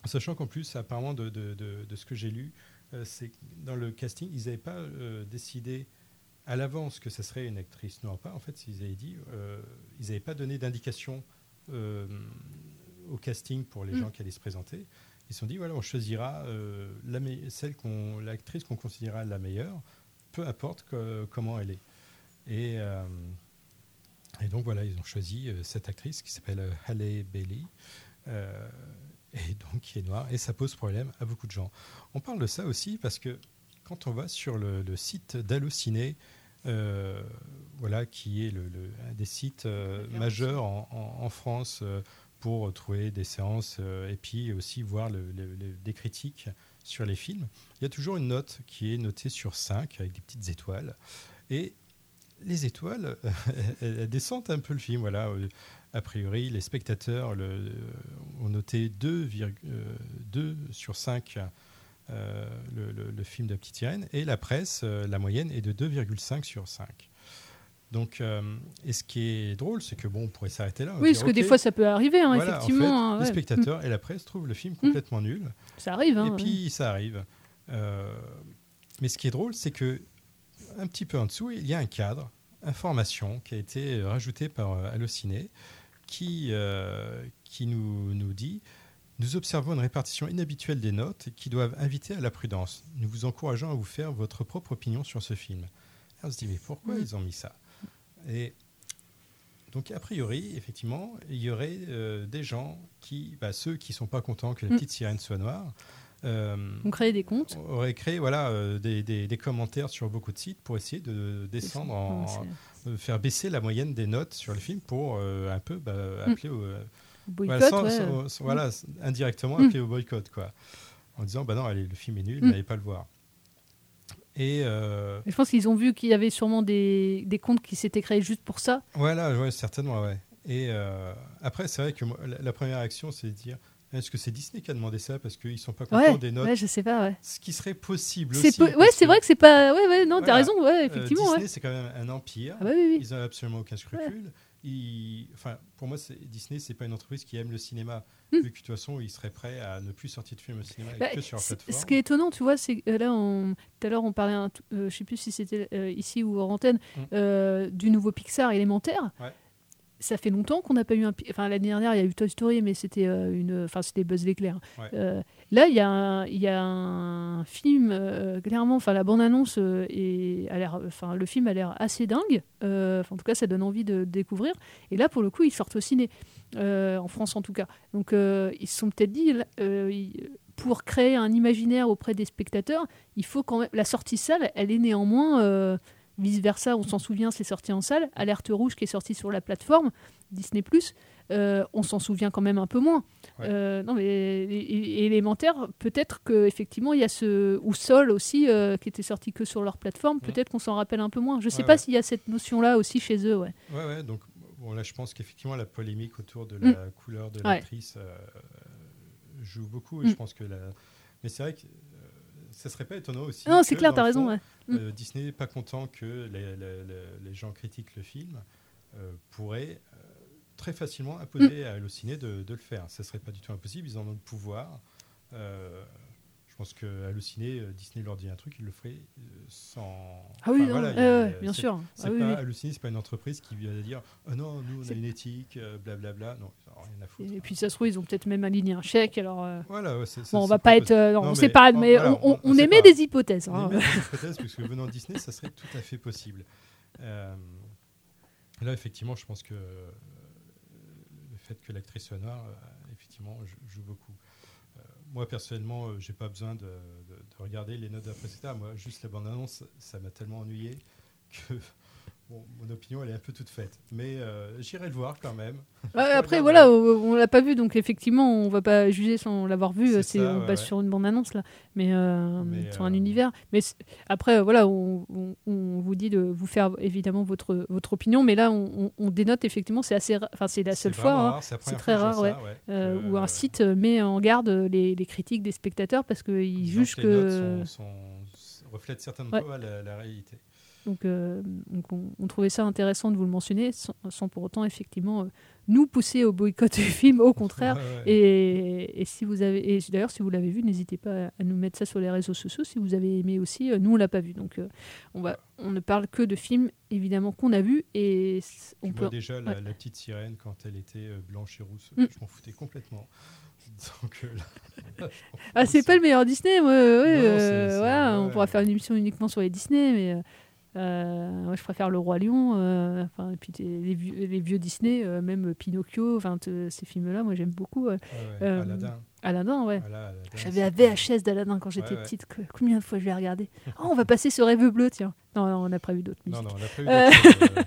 Sachant qu'en plus, apparemment, de, de- de- de ce que j'ai lu, euh, c'est dans le casting, ils n'avaient pas euh, décidé à l'avance que ça serait une actrice noire pas. En fait, ils avaient dit, euh, ils n'avaient pas donné d'indication euh, au casting pour les
Mm.
gens qui allaient se présenter. Ils se sont dit, voilà, on choisira euh, la celle qu'on, l'actrice qu'on considérera la meilleure, peu importe que- comment elle est. Et, euh, et donc voilà, ils ont choisi euh, cette actrice qui s'appelle euh, Halle Bailey. euh, et donc qui est noire, et ça pose problème à beaucoup de gens. On parle de ça aussi parce que quand on va sur le, le site d'Allociné, euh, voilà, qui est le, le- un des sites euh, majeurs en, en- en France euh, pour trouver des séances et puis aussi voir le- le- le- des critiques sur les films. Il y a toujours une note qui est notée sur 5 avec des petites étoiles. Et les étoiles, [laughs] elles, descendent un peu le film. Voilà. A priori, les spectateurs ont noté 2, euh, 2 sur 5 euh, le, le- le film de Petite Sirène et la presse, euh, la moyenne est de 2,5 sur 5. Donc, euh, et ce qui est drôle, c'est que bon, on pourrait s'arrêter là.
Oui, parce que des fois, ça peut arriver, hein,
Voilà, en
effectivement,
fait,
hein,
les spectateurs
Mm.
et la presse trouvent le film complètement nul.
Ça arrive, hein,
Et
ouais.
puis, ça arrive. Mais ce qui est drôle, c'est que un petit peu en dessous, il y a un cadre, information, qui a été rajouté par Allociné, qui, qui nous, nous dit Nous observons une répartition inhabituelle des notes qui doivent inviter à la prudence. Nous vous encourageons à vous faire votre propre opinion sur ce film. Alors, on se dit Mais pourquoi
Mm.
ils ont mis ça? Et donc, a priori, effectivement, il y aurait euh, des gens qui, bah, ceux qui ne sont pas contents que la
Mm.
petite sirène soit noire, euh,
On crée des comptes.
aurait créé voilà, euh, des, des- des commentaires sur beaucoup de sites pour essayer de descendre, en, faire baisser la moyenne des notes sur le film pour euh, un peu bah, appeler au, euh,
Boycott,
voilà, sans-
ouais.
sans- sans- voilà, indirectement
Mm.
appeler au boycott. Quoi, en disant bah non, allez, le film est nul,
Mm.
n'allez pas le voir. Et euh,
Je pense qu'ils ont vu qu'il y avait sûrement des, des comptes qui s'étaient créés juste pour ça.
Voilà, ouais, certainement, ouais. Et euh, après, c'est vrai que moi, la, la première réaction, c'est de dire est-ce que c'est Disney qui a demandé ça? Parce qu'ils sont pas contents
Ouais,
des notes
ouais, je sais pas, ouais.
Ce qui serait possible aussi.
po- ouais, c'est
que-
vrai que c'est pas. Ouais, ouais, non, t'as
Voilà.
raison, ouais,
Euh,
effectivement.
Disney, c'est quand même un empire.
Ah bah oui, oui.
Ils n'ont absolument aucun scrupule. Enfin, pour moi, Disney, c'est pas une entreprise qui aime le cinéma. Vu que de toute façon, ils seraient prêts à ne plus sortir de films au cinéma
Bah,
que sur plateforme.
ce qui est étonnant, tu vois, c'est que euh, là, on- tout à l'heure, on parlait, euh, je sais plus si c'était euh, ici ou en antenne,
Mm.
euh, du nouveau Pixar élémentaire.
Ouais.
Ça fait longtemps qu'on n'a pas eu un. Enfin, l'année dernière, il y a eu Toy Story, mais c'était euh, une. Enfin, c'était Buzz l'éclair.
Ouais.
Euh, là, il y, a un- il y a un film, euh, clairement, enfin, la bande-annonce est- a l'air. Enfin, le film a l'air assez dingue. En tout cas, ça donne envie de, de découvrir. Et là, pour le coup, ils sortent au ciné, en France en tout cas. Donc, ils se sont peut-être dit. ils- pour créer un imaginaire auprès des spectateurs, il faut quand même. La sortie salle, elle est néanmoins. Euh, Vice versa, on s'en souvient, c'est sorti en salle. Alerte rouge qui est sorti sur la plateforme Disney euh, on s'en souvient quand même un peu moins.
Ouais.
Euh, non, mais élémentaire, peut-être que effectivement il y a ce ou Sol aussi euh, qui était sorti que sur leur plateforme. Peut-être qu'on s'en rappelle un peu moins. Je sais
Ouais,
pas
ouais.
s'il y a cette notion-là aussi chez eux. Ouais.
Ouais, donc bon, là, je pense qu'effectivement, la polémique autour de
Mm.
la couleur de l'actrice euh, joue beaucoup. Et
Mm.
je pense que la... Mais c'est vrai que ça serait pas étonnant aussi.
Non, c'est clair, t'as raison, ouais. Mm.
euh, Disney n'est pas content que les, les- les- les gens critiquent le film, euh, pourrait euh, très facilement imposer
Mm.
à Allociné de, de le faire. Ça serait pas du tout impossible, ils en ont le pouvoir. Je pense que Allociné, euh, Disney leur dit un truc, ils le feraient euh, sans.
Ah oui,
Enfin,
non,
voilà, a-
bien sûr.
C'est
Ah oui,
pas
oui.
Allociné, c'est pas une entreprise qui vient dire oh non, nous on a
C'est-
une éthique, euh, blablabla. Non, ils en ont rien à foutre.
Et puis ça se trouve, ils ont peut-être même aligné un chèque. Alors, euh,
Voilà, ouais,
bon, on va
pas
pas être, euh, non,
Non,
on
mais
sait pas, mais
voilà,
on, on- on
sait
émet
pas.
des hypothèses.
On
hein.
émet des hypothèses, parce que venant de Disney, ça serait tout à fait possible. Là, effectivement, je pense que le fait que l'actrice soit noire, effectivement, joue beaucoup. Moi, personnellement, euh, j'ai pas besoin de, de- de regarder les notes d'après. Moi, juste la bande-annonce, ça m'a tellement ennuyé que bon, mon opinion, elle est un peu toute faite. Mais euh, j'irai le voir quand même.
Ouais, après, voilà, on, l'a pas vu, donc effectivement, on va pas juger sans l'avoir vu.
C'est
euh, on
ouais,
base
ouais.
sur une bande-annonce là, mais, euh,
Mais,
sur
euh,
un univers. Mais après, voilà, on, on- on vous dit de vous faire évidemment votre votre opinion, mais là, on, dénote effectivement, c'est assez, enfin, c'est la seule fois, hein,
c'est
très rare,
ça,
où un site met en garde les, les critiques des spectateurs parce qu'ils jugent
que
que
sont- sont- reflètent certainement pas la, la réalité.
Donc, euh, donc on, on trouvait ça intéressant de vous le mentionner, sans, sans pour autant effectivement euh, nous pousser au boycott du film, au contraire.
Ouais, ouais.
Et, et si vous avez, et d'ailleurs si vous l'avez vu, n'hésitez pas à nous mettre ça sur les réseaux sociaux. Si vous avez aimé aussi, Euh, nous on l'a pas vu, donc on va, on ne parle que de films évidemment qu'on a vus et on peut.
moi, déjà, la,
ouais.
la petite sirène, quand elle était blanche et rousse,
Mm.
je m'en foutais complètement. [laughs] Donc, là, [laughs]
Ah c'est pas le meilleur Disney, ouais, ouais,
Non,
voilà, on pourra faire une émission uniquement sur les Disney, mais. Euh, euh, moi, je préfère Le Roi Lion, euh, enfin, et puis les vieux, les vieux Disney, euh, même Pinocchio, enfin, ces films-là, moi j'aime beaucoup.
Ouais, Aladdin.
Aladdin, ouais.
Voilà,
J'avais la VHS d'Aladdin quand j'étais
Ouais,
petite. Combien de fois je l'ai regardé? Oh, on va passer ce rêve bleu, tiens. Non, non, on a prévu d'autres
Non,
musiques.
non, on a prévu d'autres, euh,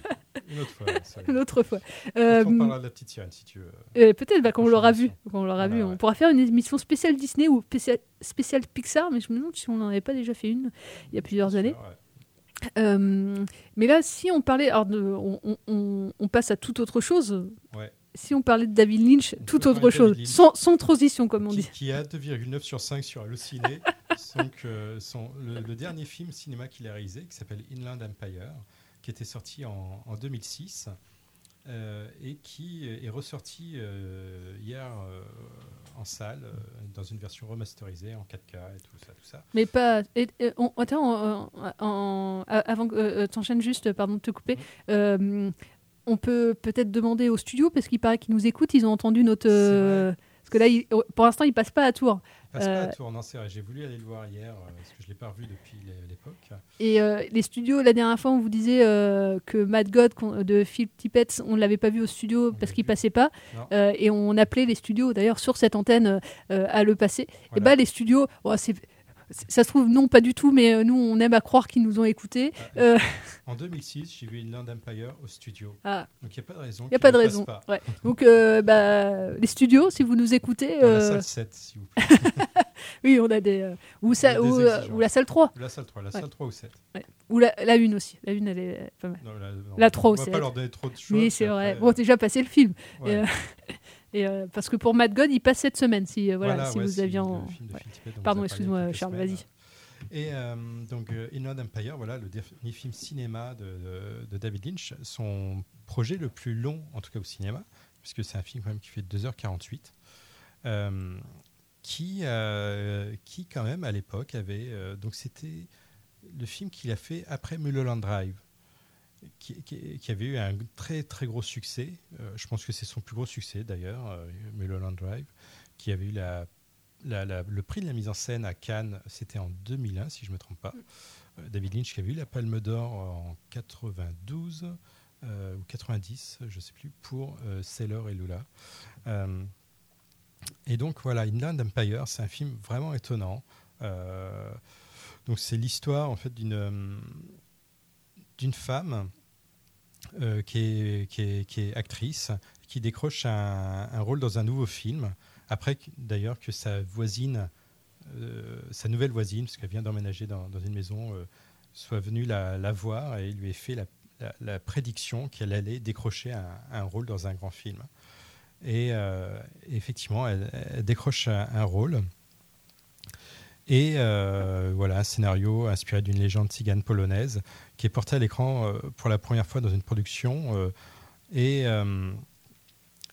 [laughs] une autre fois,
une autre fois. Euh,
on parlera de la petite sirène, si tu veux.
euh, Peut-être bah, quand on l'aura vu. Quand on l'aura vu, on pourra faire une émission spéciale Disney ou spéciale, spéciale Pixar, mais je me demande si on n'en avait pas déjà fait une il y a plusieurs années. Euh, mais là, si on parlait, alors de- on, on- on- on passe à toute autre chose.
Ouais.
Si on parlait de David Lynch, toute
peut
autre chose, sans, sans transition, comme on
qui,
dit.
qui a 2,9 sur 5 sur Allociné. [laughs] Donc, euh, son, le, le dernier film cinéma qu'il a réalisé, qui s'appelle Inland Empire, qui était sorti en, en 2006 euh, et qui est ressorti euh, hier euh, en salle euh, dans une version remasterisée en 4K et tout ça. Tout ça.
Mais pas. et- et on- attends, en- en- avant que euh, t'enchaînes juste, pardon de te couper. Euh, on peut peut-être demander au studio, parce qu'il paraît qu'ils nous écoutent, ils ont entendu notre. euh, parce que là, ils- pour l'instant, ils passent pas à tour.
Passe pas à tour, non, c'est vrai. J'ai voulu aller le voir hier euh, parce que je l'ai pas revu depuis l'é- l'époque.
Et euh, les studios, la dernière fois, on vous disait euh, que Mad God de Phil Tippett, on ne l'avait pas vu au studio parce qu'il passait pas. Et on appelait les studios, d'ailleurs, sur cette antenne, à le passer. Et
Voilà.
bah, les studios, oh, c'est- ça se trouve, non, pas du tout, mais euh, nous, on aime à croire qu'ils nous ont écoutés.
Ah,
Euh,
En 2006, j'ai vu Inland Empire au studio.
Ah.
Donc il n'y a pas de raison.
Il n'y a pas de
ne
raison.
pas.
Ouais. Donc, euh, bah, les studios, si vous nous écoutez.
Dans la
euh,
salle 7, s'il vous plaît. [laughs]
oui, on a des. euh, ou, ça,
On a des
ou, euh, ou la salle 3.
Ou la salle 3, la
Ouais.
salle 3 ou 7.
Ouais. Ou la, la 1 aussi. La 1, elle est pas mal.
Non, la- non,
la 3
on
aussi.
va pas leur donner trop de choix,
Oui, c'est vrai.
après,
Bon, déjà passé le film. Et, et, euh, parce que pour Mad God, il passe cette semaine. Si, euh, voilà,
Voilà,
si
ouais,
vous aviez. en- ouais. Pardon, excuse-moi, Charles, vas-y.
Et euh, donc, Inland Empire, voilà, le dernier film cinéma de, de- de David Lynch, son projet le plus long, en tout cas au cinéma, puisque c'est un film quand même qui fait 2h48, euh, qui, qui quand même à l'époque avait. donc, c'était le film qu'il a fait après Mulholland Drive. Qui, qui- qui avait eu un très très gros succès. Euh, je pense que c'est son plus gros succès d'ailleurs, euh, Mulholland Drive, qui avait eu la la- la- le prix de la mise en scène à Cannes, c'était en 2001, si je ne me trompe pas. Euh, David Lynch qui avait eu la Palme d'Or en 92 euh, ou 90, je ne sais plus, pour Sailor et Lula. Et donc voilà, Inland Empire, c'est un film vraiment étonnant. Donc c'est l'histoire en fait d'une d'une femme euh, qui, est, actrice, qui décroche un, rôle dans un nouveau film, après d'ailleurs que sa voisine, euh, sa nouvelle voisine, parce qu'elle vient d'emménager dans, une maison, euh, soit venue la, voir et lui ait fait la, prédiction qu'elle allait décrocher un, rôle dans un grand film. Et effectivement, elle, décroche un rôle. Et euh, voilà, un scénario inspiré d'une légende tzigane polonaise qui est porté à l'écran euh, pour la première fois dans une production euh, et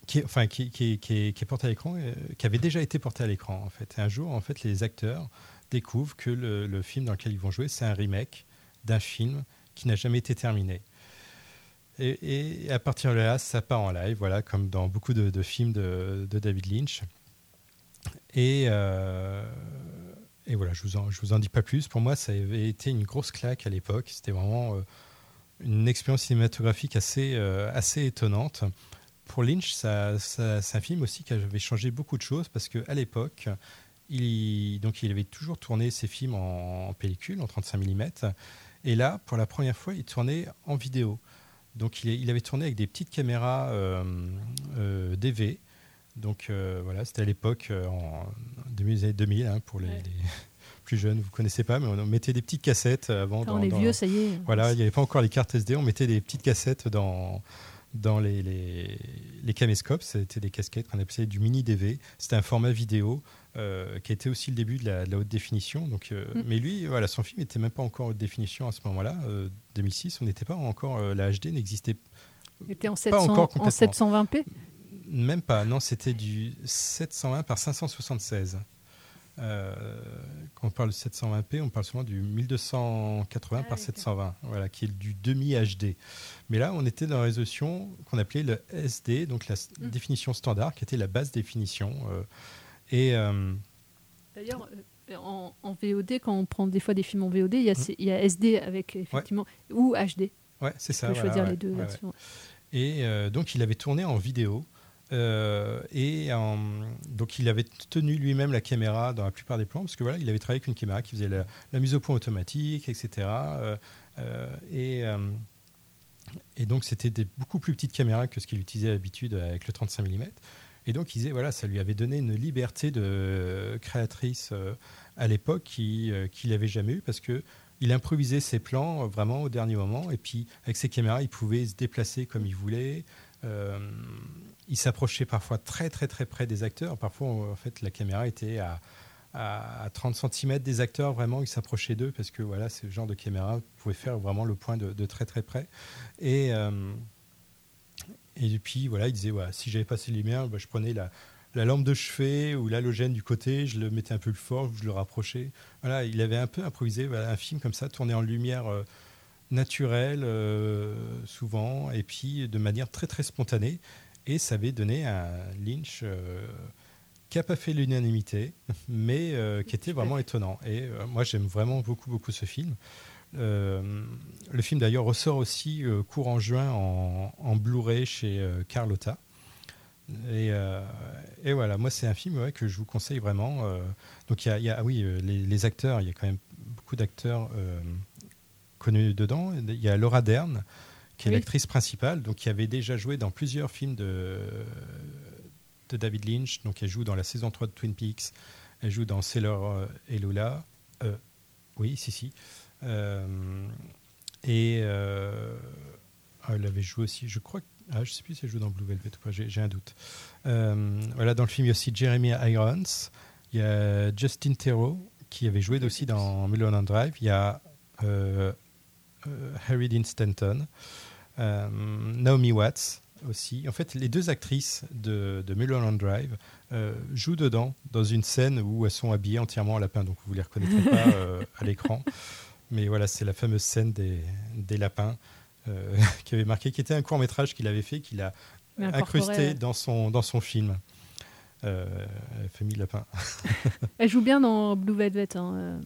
qui, enfin, qui, qui, qui est, porté à l'écran, qui avait déjà été porté à l'écran en fait. Et un jour, en fait, les acteurs découvrent que le, film dans lequel ils vont jouer, c'est un remake d'un film qui n'a jamais été terminé. Et, à partir de là, ça part en live, voilà, comme dans beaucoup de, films de, David Lynch. Et, et voilà, je vous, en, vous en dis pas plus. Pour moi, ça avait été une grosse claque à l'époque. C'était vraiment euh, une expérience cinématographique assez, euh, assez étonnante. Pour Lynch, c'est un film aussi qui avait changé beaucoup de choses parce qu'à l'époque, il, donc il avait toujours tourné ses films en, pellicule, en 35 mm. Et là, pour la première fois, il tournait en vidéo. Donc il, il avait tourné avec des petites caméras euh, euh, DV. Donc euh, voilà, c'était à l'époque, euh, en début des années 2000, hein, pour les,
Ouais.
les [laughs] plus jeunes, vous ne connaissez pas, mais on mettait des petites cassettes avant.
Quand on est vieux, ça y est.
Voilà, il n'y avait pas encore les cartes SD, on mettait des petites cassettes dans, dans les, les, les caméscopes, c'était des casquettes qu'on appelait du mini DV. C'était un format vidéo euh, qui était aussi le début de la, de la haute définition. Donc, euh,
Mm.
Mais lui, voilà, son film n'était même pas encore haute définition à ce moment-là. Euh, 2006, on n'était pas encore, la HD n'existait
Il était en,
pas
700,
encore
en
complètement.
720p.
Même pas, non, c'était du 720 par 576. Euh, quand on parle de 720p, on parle souvent du 1280 par 720, voilà, qui est du demi-HD. Mais là, on était dans la résolution qu'on appelait le SD, donc la
Mm.
définition standard, qui était la basse définition. euh, et euh,
D'ailleurs, en, en VOD, quand on prend des fois des films en VOD, il y a, ces- il y a SD avec effectivement ou HD.
ouais, c'est ça.
On peut
voilà,
choisir
ouais,
les deux
ouais. Et donc, il avait tourné en vidéo. Euh, et en- donc il avait tenu lui-même la caméra dans la plupart des plans, parce que voilà, il avait travaillé avec une caméra qui faisait la, mise au point automatique, etc. Euh, euh, et, euh, donc c'était des beaucoup plus petites caméras que ce qu'il utilisait d'habitude avec le 35 mm. Et donc il disait, voilà, ça lui avait donné une liberté de créatrice euh, à l'époque qui, euh, qu'il n'avait jamais eu, parce que il improvisait ses plans euh, vraiment au dernier moment, et puis avec ses caméras, il pouvait se déplacer comme il voulait. Euh, il s'approchait parfois très très très près des acteurs. Parfois, en fait, la caméra était à, à, à 30 cm des acteurs. Vraiment, il s'approchait d'eux parce que voilà, le genre de caméra pouvait faire vraiment le point de, très très près. Et, euh, et puis voilà, il disait si j'avais passé les lumières, bah, je prenais la, la lampe de chevet ou l'halogène du côté, je le mettais un peu plus fort, je le rapprochais. Voilà, il avait un peu improvisé un film comme ça, tourné en lumière euh, naturelle, euh, souvent, et puis de manière très très spontanée. Et ça avait donné un Lynch euh, qui n'a pas fait l'unanimité, [laughs] mais euh, qui était vraiment étonnant. Et euh, moi, j'aime vraiment beaucoup beaucoup ce film. Le film d'ailleurs ressort aussi euh, courant juin en, en Blu-ray chez Carlotta. Et, euh, et voilà, moi c'est un film ouais, que je vous conseille vraiment. euh. donc il y a, il y a- ah oui, les, les acteurs, il y a quand même beaucoup d'acteurs euh, connus dedans. Il y a Laura Dern, qui est
Oui.
l'actrice principale, donc qui avait déjà joué dans plusieurs films de, de David Lynch. Donc elle joue dans la saison 3 de Twin Peaks, elle joue dans Sailor euh, et Lola. Euh, oui, si, si. Euh, et euh, ah, elle avait joué aussi, je crois, ah, je sais plus si elle joue dans Blue Velvet ou pas, j'ai un doute. Voilà, dans le film, il y a aussi Jeremy Irons, il y a Justin Theroux, qui avait joué aussi dans Mulholland Drive, il y a Harry Dean Stanton, Naomi Watts aussi. En fait, les deux actrices de, de Mulholland Drive euh, jouent dedans, dans une scène où elles sont habillées entièrement en lapin, donc vous ne les reconnaîtrez pas [laughs] euh, à l'écran. Mais voilà, c'est la fameuse scène des, des lapins euh, [laughs] qui avait marqué, qui était un court métrage qu'il avait fait, qu'il a incrusté
ouais.
dans son, dans son film. Euh, Famille Lapin. [laughs]
Elle joue bien dans Blue Velvet. hein, euh.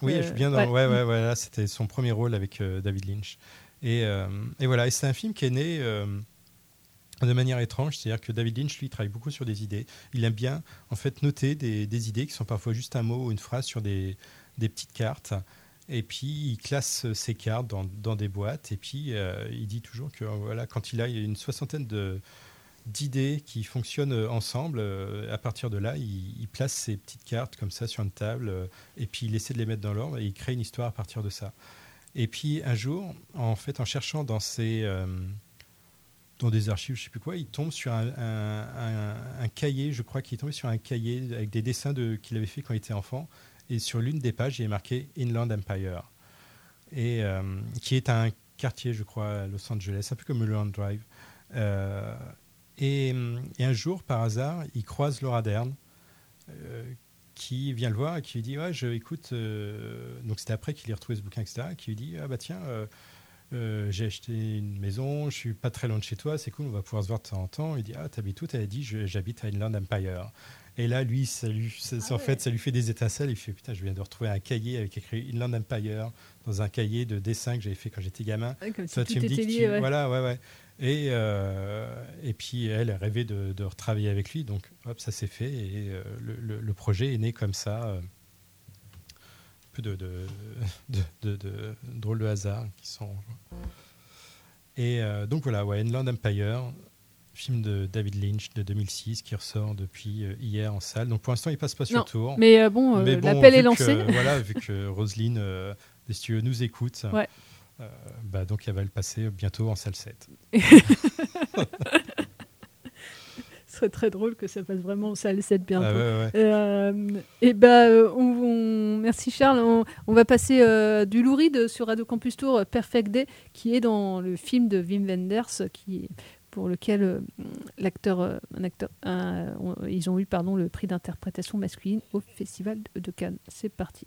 Oui, elle
Euh,
joue bien dans.
ouais.
Ouais, ouais, voilà, c'était son premier rôle avec euh, David Lynch. Et, euh, et voilà, et c'est un film qui est né euh, de manière étrange, c'est-à-dire que David Lynch, lui, travaille beaucoup sur des idées. Il aime bien, en fait, noter des, idées qui sont parfois juste un mot ou une phrase sur des, petites cartes. Et puis, il classe ces cartes dans, des boîtes. Et puis, euh, il dit toujours que, voilà, quand il a une soixantaine d'idées qui fonctionnent ensemble. à partir de là, il, place ces petites cartes comme ça sur une table et puis il essaie de les mettre dans l'ordre et il crée une histoire à partir de ça. Et puis un jour, en fait, en cherchant dans ses euh, dans des archives, je sais plus quoi, il tombe sur un- un cahier, je crois qu'il est tombé sur un cahier avec des dessins de, qu'il avait fait quand il était enfant. Et sur l'une des pages, il est marqué Inland Empire, et, euh, qui est un quartier, je crois, à Los Angeles, un peu comme Mulholland Drive. Euh, et, et un jour, par hasard, il croise Laura Dern, euh, qui vient le voir et qui lui dit Ouais, je écoute. euh, donc, c'était après qu'il ait retrouvé ce bouquin, etc. Qui lui dit Ah, bah tiens, euh, euh, j'ai acheté une maison, je suis pas très loin de chez toi, c'est cool, on va pouvoir se voir de temps en temps. Il dit Ah, t'habites où Elle a dit J'habite à Inland Empire. Et là, lui, ça lui, ça- en fait, ça lui fait des étincelles. Il fait Putain, je viens de retrouver un cahier avec écrit Inland Empire dans un cahier de dessin que j'avais fait quand j'étais gamin.
Ouais, comme si
Toi, tu me dis
lié,
tu-
ouais.
Voilà, ouais, ouais. Et, euh, et puis elle a rêvé de, de retravailler avec lui, donc hop, ça s'est fait et euh, le, le- le projet est né comme ça. euh, un peu de, de, de, drôles de hasard qui sont. Et euh, donc voilà, ouais, Inland Empire, film de David Lynch de 2006 qui ressort depuis hier en salle. Donc pour l'instant, il passe pas sur
Non,
tour.
mais, euh, bon, l'appel est
que,
lancé.
voilà, [laughs] vu que Roselyne euh, des studios nous écoute.
Ouais.
Euh, bah, donc elle va le passer bientôt en salle 7. [laughs]
Ce serait très drôle que ça passe vraiment au salle 7 bientôt.
Ah ouais, ouais.
Euh, et bah, euh, on, on- merci Charles. On, on va passer euh, du louride sur Radio Campus Tour, Perfect Day, qui est dans le film de Wim Wenders, qui, pour lequel l'acteur, un acteur, un- ils ont eu pardon, le prix d'interprétation masculine au Festival de Cannes. C'est parti.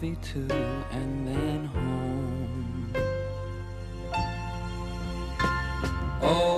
Movie too, and then home. Oh,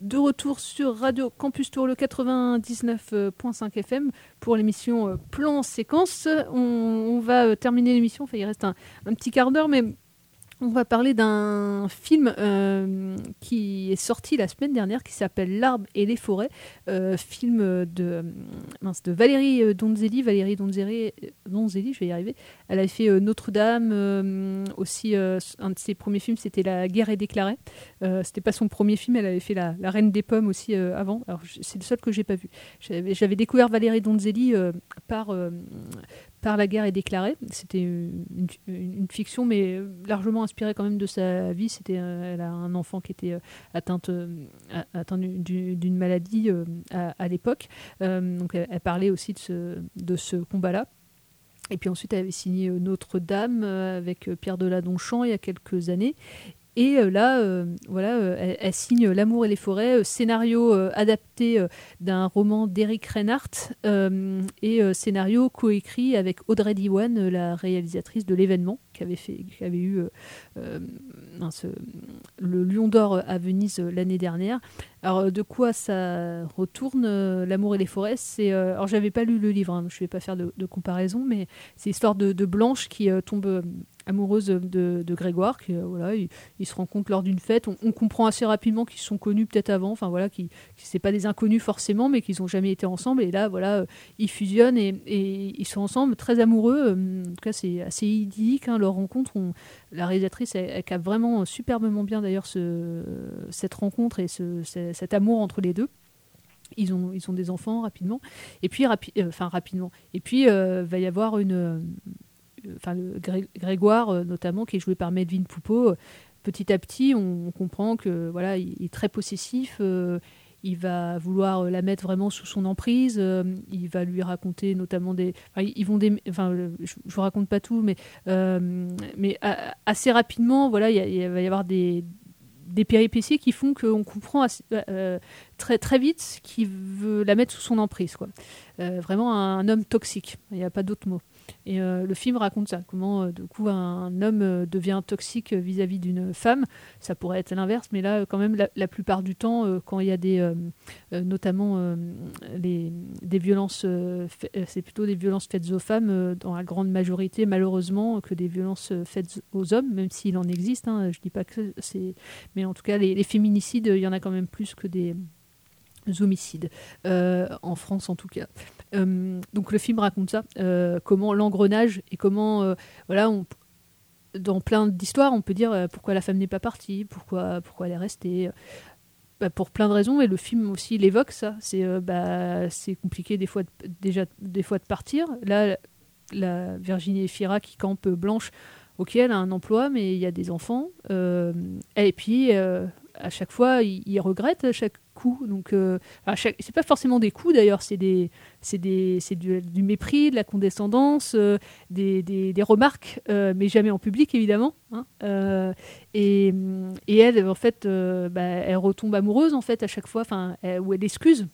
De retour sur Radio Campus Tour le 99.5 FM pour l'émission euh, Plan Séquence. On, va euh, terminer l'émission, enfin, il reste un petit quart d'heure, mais on va parler d'un film euh, qui est sorti la semaine dernière qui s'appelle L'arbre et les forêts, euh, film de, de Valérie euh, Donzelli. Valérie Donzelli, Donzelli, je vais y arriver. Elle avait fait euh, Notre-Dame, euh, aussi euh, un de ses premiers films c'était La guerre est déclarée. Euh, c'était pas son premier film, elle avait fait La, Reine des Pommes aussi euh, avant. C'est le seul que j'ai pas vu. J'avais découvert Valérie Donzelli euh, par euh, par la guerre est déclarée. C'était une, fiction, mais largement inspirée quand même de sa vie. C'était, euh, elle a un enfant qui était euh, atteinte, euh, atteint d'une- maladie à, l'époque. Donc elle, parlait aussi de ce, de combat-là. Et puis ensuite, elle avait signé Notre-Dame avec Pierre Deladonchamp il y a quelques années. Et euh, là, euh, voilà, euh, elle, signe L'amour et les forêts, scénario adapté d'un roman d'Eric Reinhardt et scénario coécrit avec Audrey Diwan, la réalisatrice de l'événement, qui avait, fait, avait eu euh, euh, le Lion d'Or à Venise l'année dernière. Alors, de quoi ça retourne euh, L'amour et les forêts? C'est, Alors, j'avais pas lu le livre, hein, je vais pas faire de, comparaison, mais c'est l'histoire de, Blanche qui tombe amoureuse de, Grégoire, qui voilà, ils, ils se rencontrent lors d'une fête. On, comprend assez rapidement qu'ils sont connus peut-être avant, enfin voilà, qui c'est pas des inconnus forcément, mais qu'ils ont jamais été ensemble. Et là, voilà, ils fusionnent et, ils sont ensemble, très amoureux. En tout cas, c'est assez idyllique hein, rencontre. On, la réalisatrice, elle, capte vraiment superbement bien d'ailleurs ce, cette rencontre et ce, ce- cet amour entre les deux. Ils ont, des enfants rapidement. Et puis, rapi- euh, euh, va y avoir une. euh, Enfin, Grégoire, notamment, qui est joué par Medvin Poupeau. Petit à petit, on, comprend que voilà, il, il est très possessif. Il va vouloir euh, la mettre vraiment sous son emprise. euh, il va lui raconter notamment des. enfin, je, vous raconte pas tout, mais euh, assez rapidement, voilà, il, va y avoir des des péripéties qui font qu'on comprend très très vite qu'il veut la mettre sous son emprise, quoi. Vraiment un, un homme toxique. Il n'y a pas d'autre mot. Et euh, le film raconte ça, comment euh, coup un homme euh, devient toxique vis-à-vis d'une femme. Ça pourrait être l'inverse, mais là quand même la, plupart du temps, quand il y a des, notamment les, des violences, c'est plutôt des violences faites aux femmes dans la grande majorité, malheureusement, que des violences faites aux hommes, même s'il en existe. hein, je dis pas que c'est, mais en tout cas les, féminicides, il y en a quand même plus que des homicides, en France en tout cas. Euh, donc le film raconte ça, euh, comment l'engrenage et comment, euh, voilà, on, dans plein d'histoires, on peut dire pourquoi la femme n'est pas partie, pourquoi, pourquoi elle est restée. bah, pour plein de raisons, et le film aussi l'évoque ça. C'est bah, c'est compliqué des fois déjà des fois de partir. Là, la Virginie Efira qui campe blanche, ok, elle a un emploi, mais il y a des enfants. euh, et puis, euh, à chaque fois, il, regrette à chaque coup. Donc, euh, c'est pas forcément des coups d'ailleurs, c'est des, c'est des, c'est du, mépris, de la condescendance, euh, des, des, remarques, mais jamais en public évidemment. hein. Et, et elle, en fait, bah, elle retombe amoureuse en fait à chaque fois, enfin, ou elle excuse.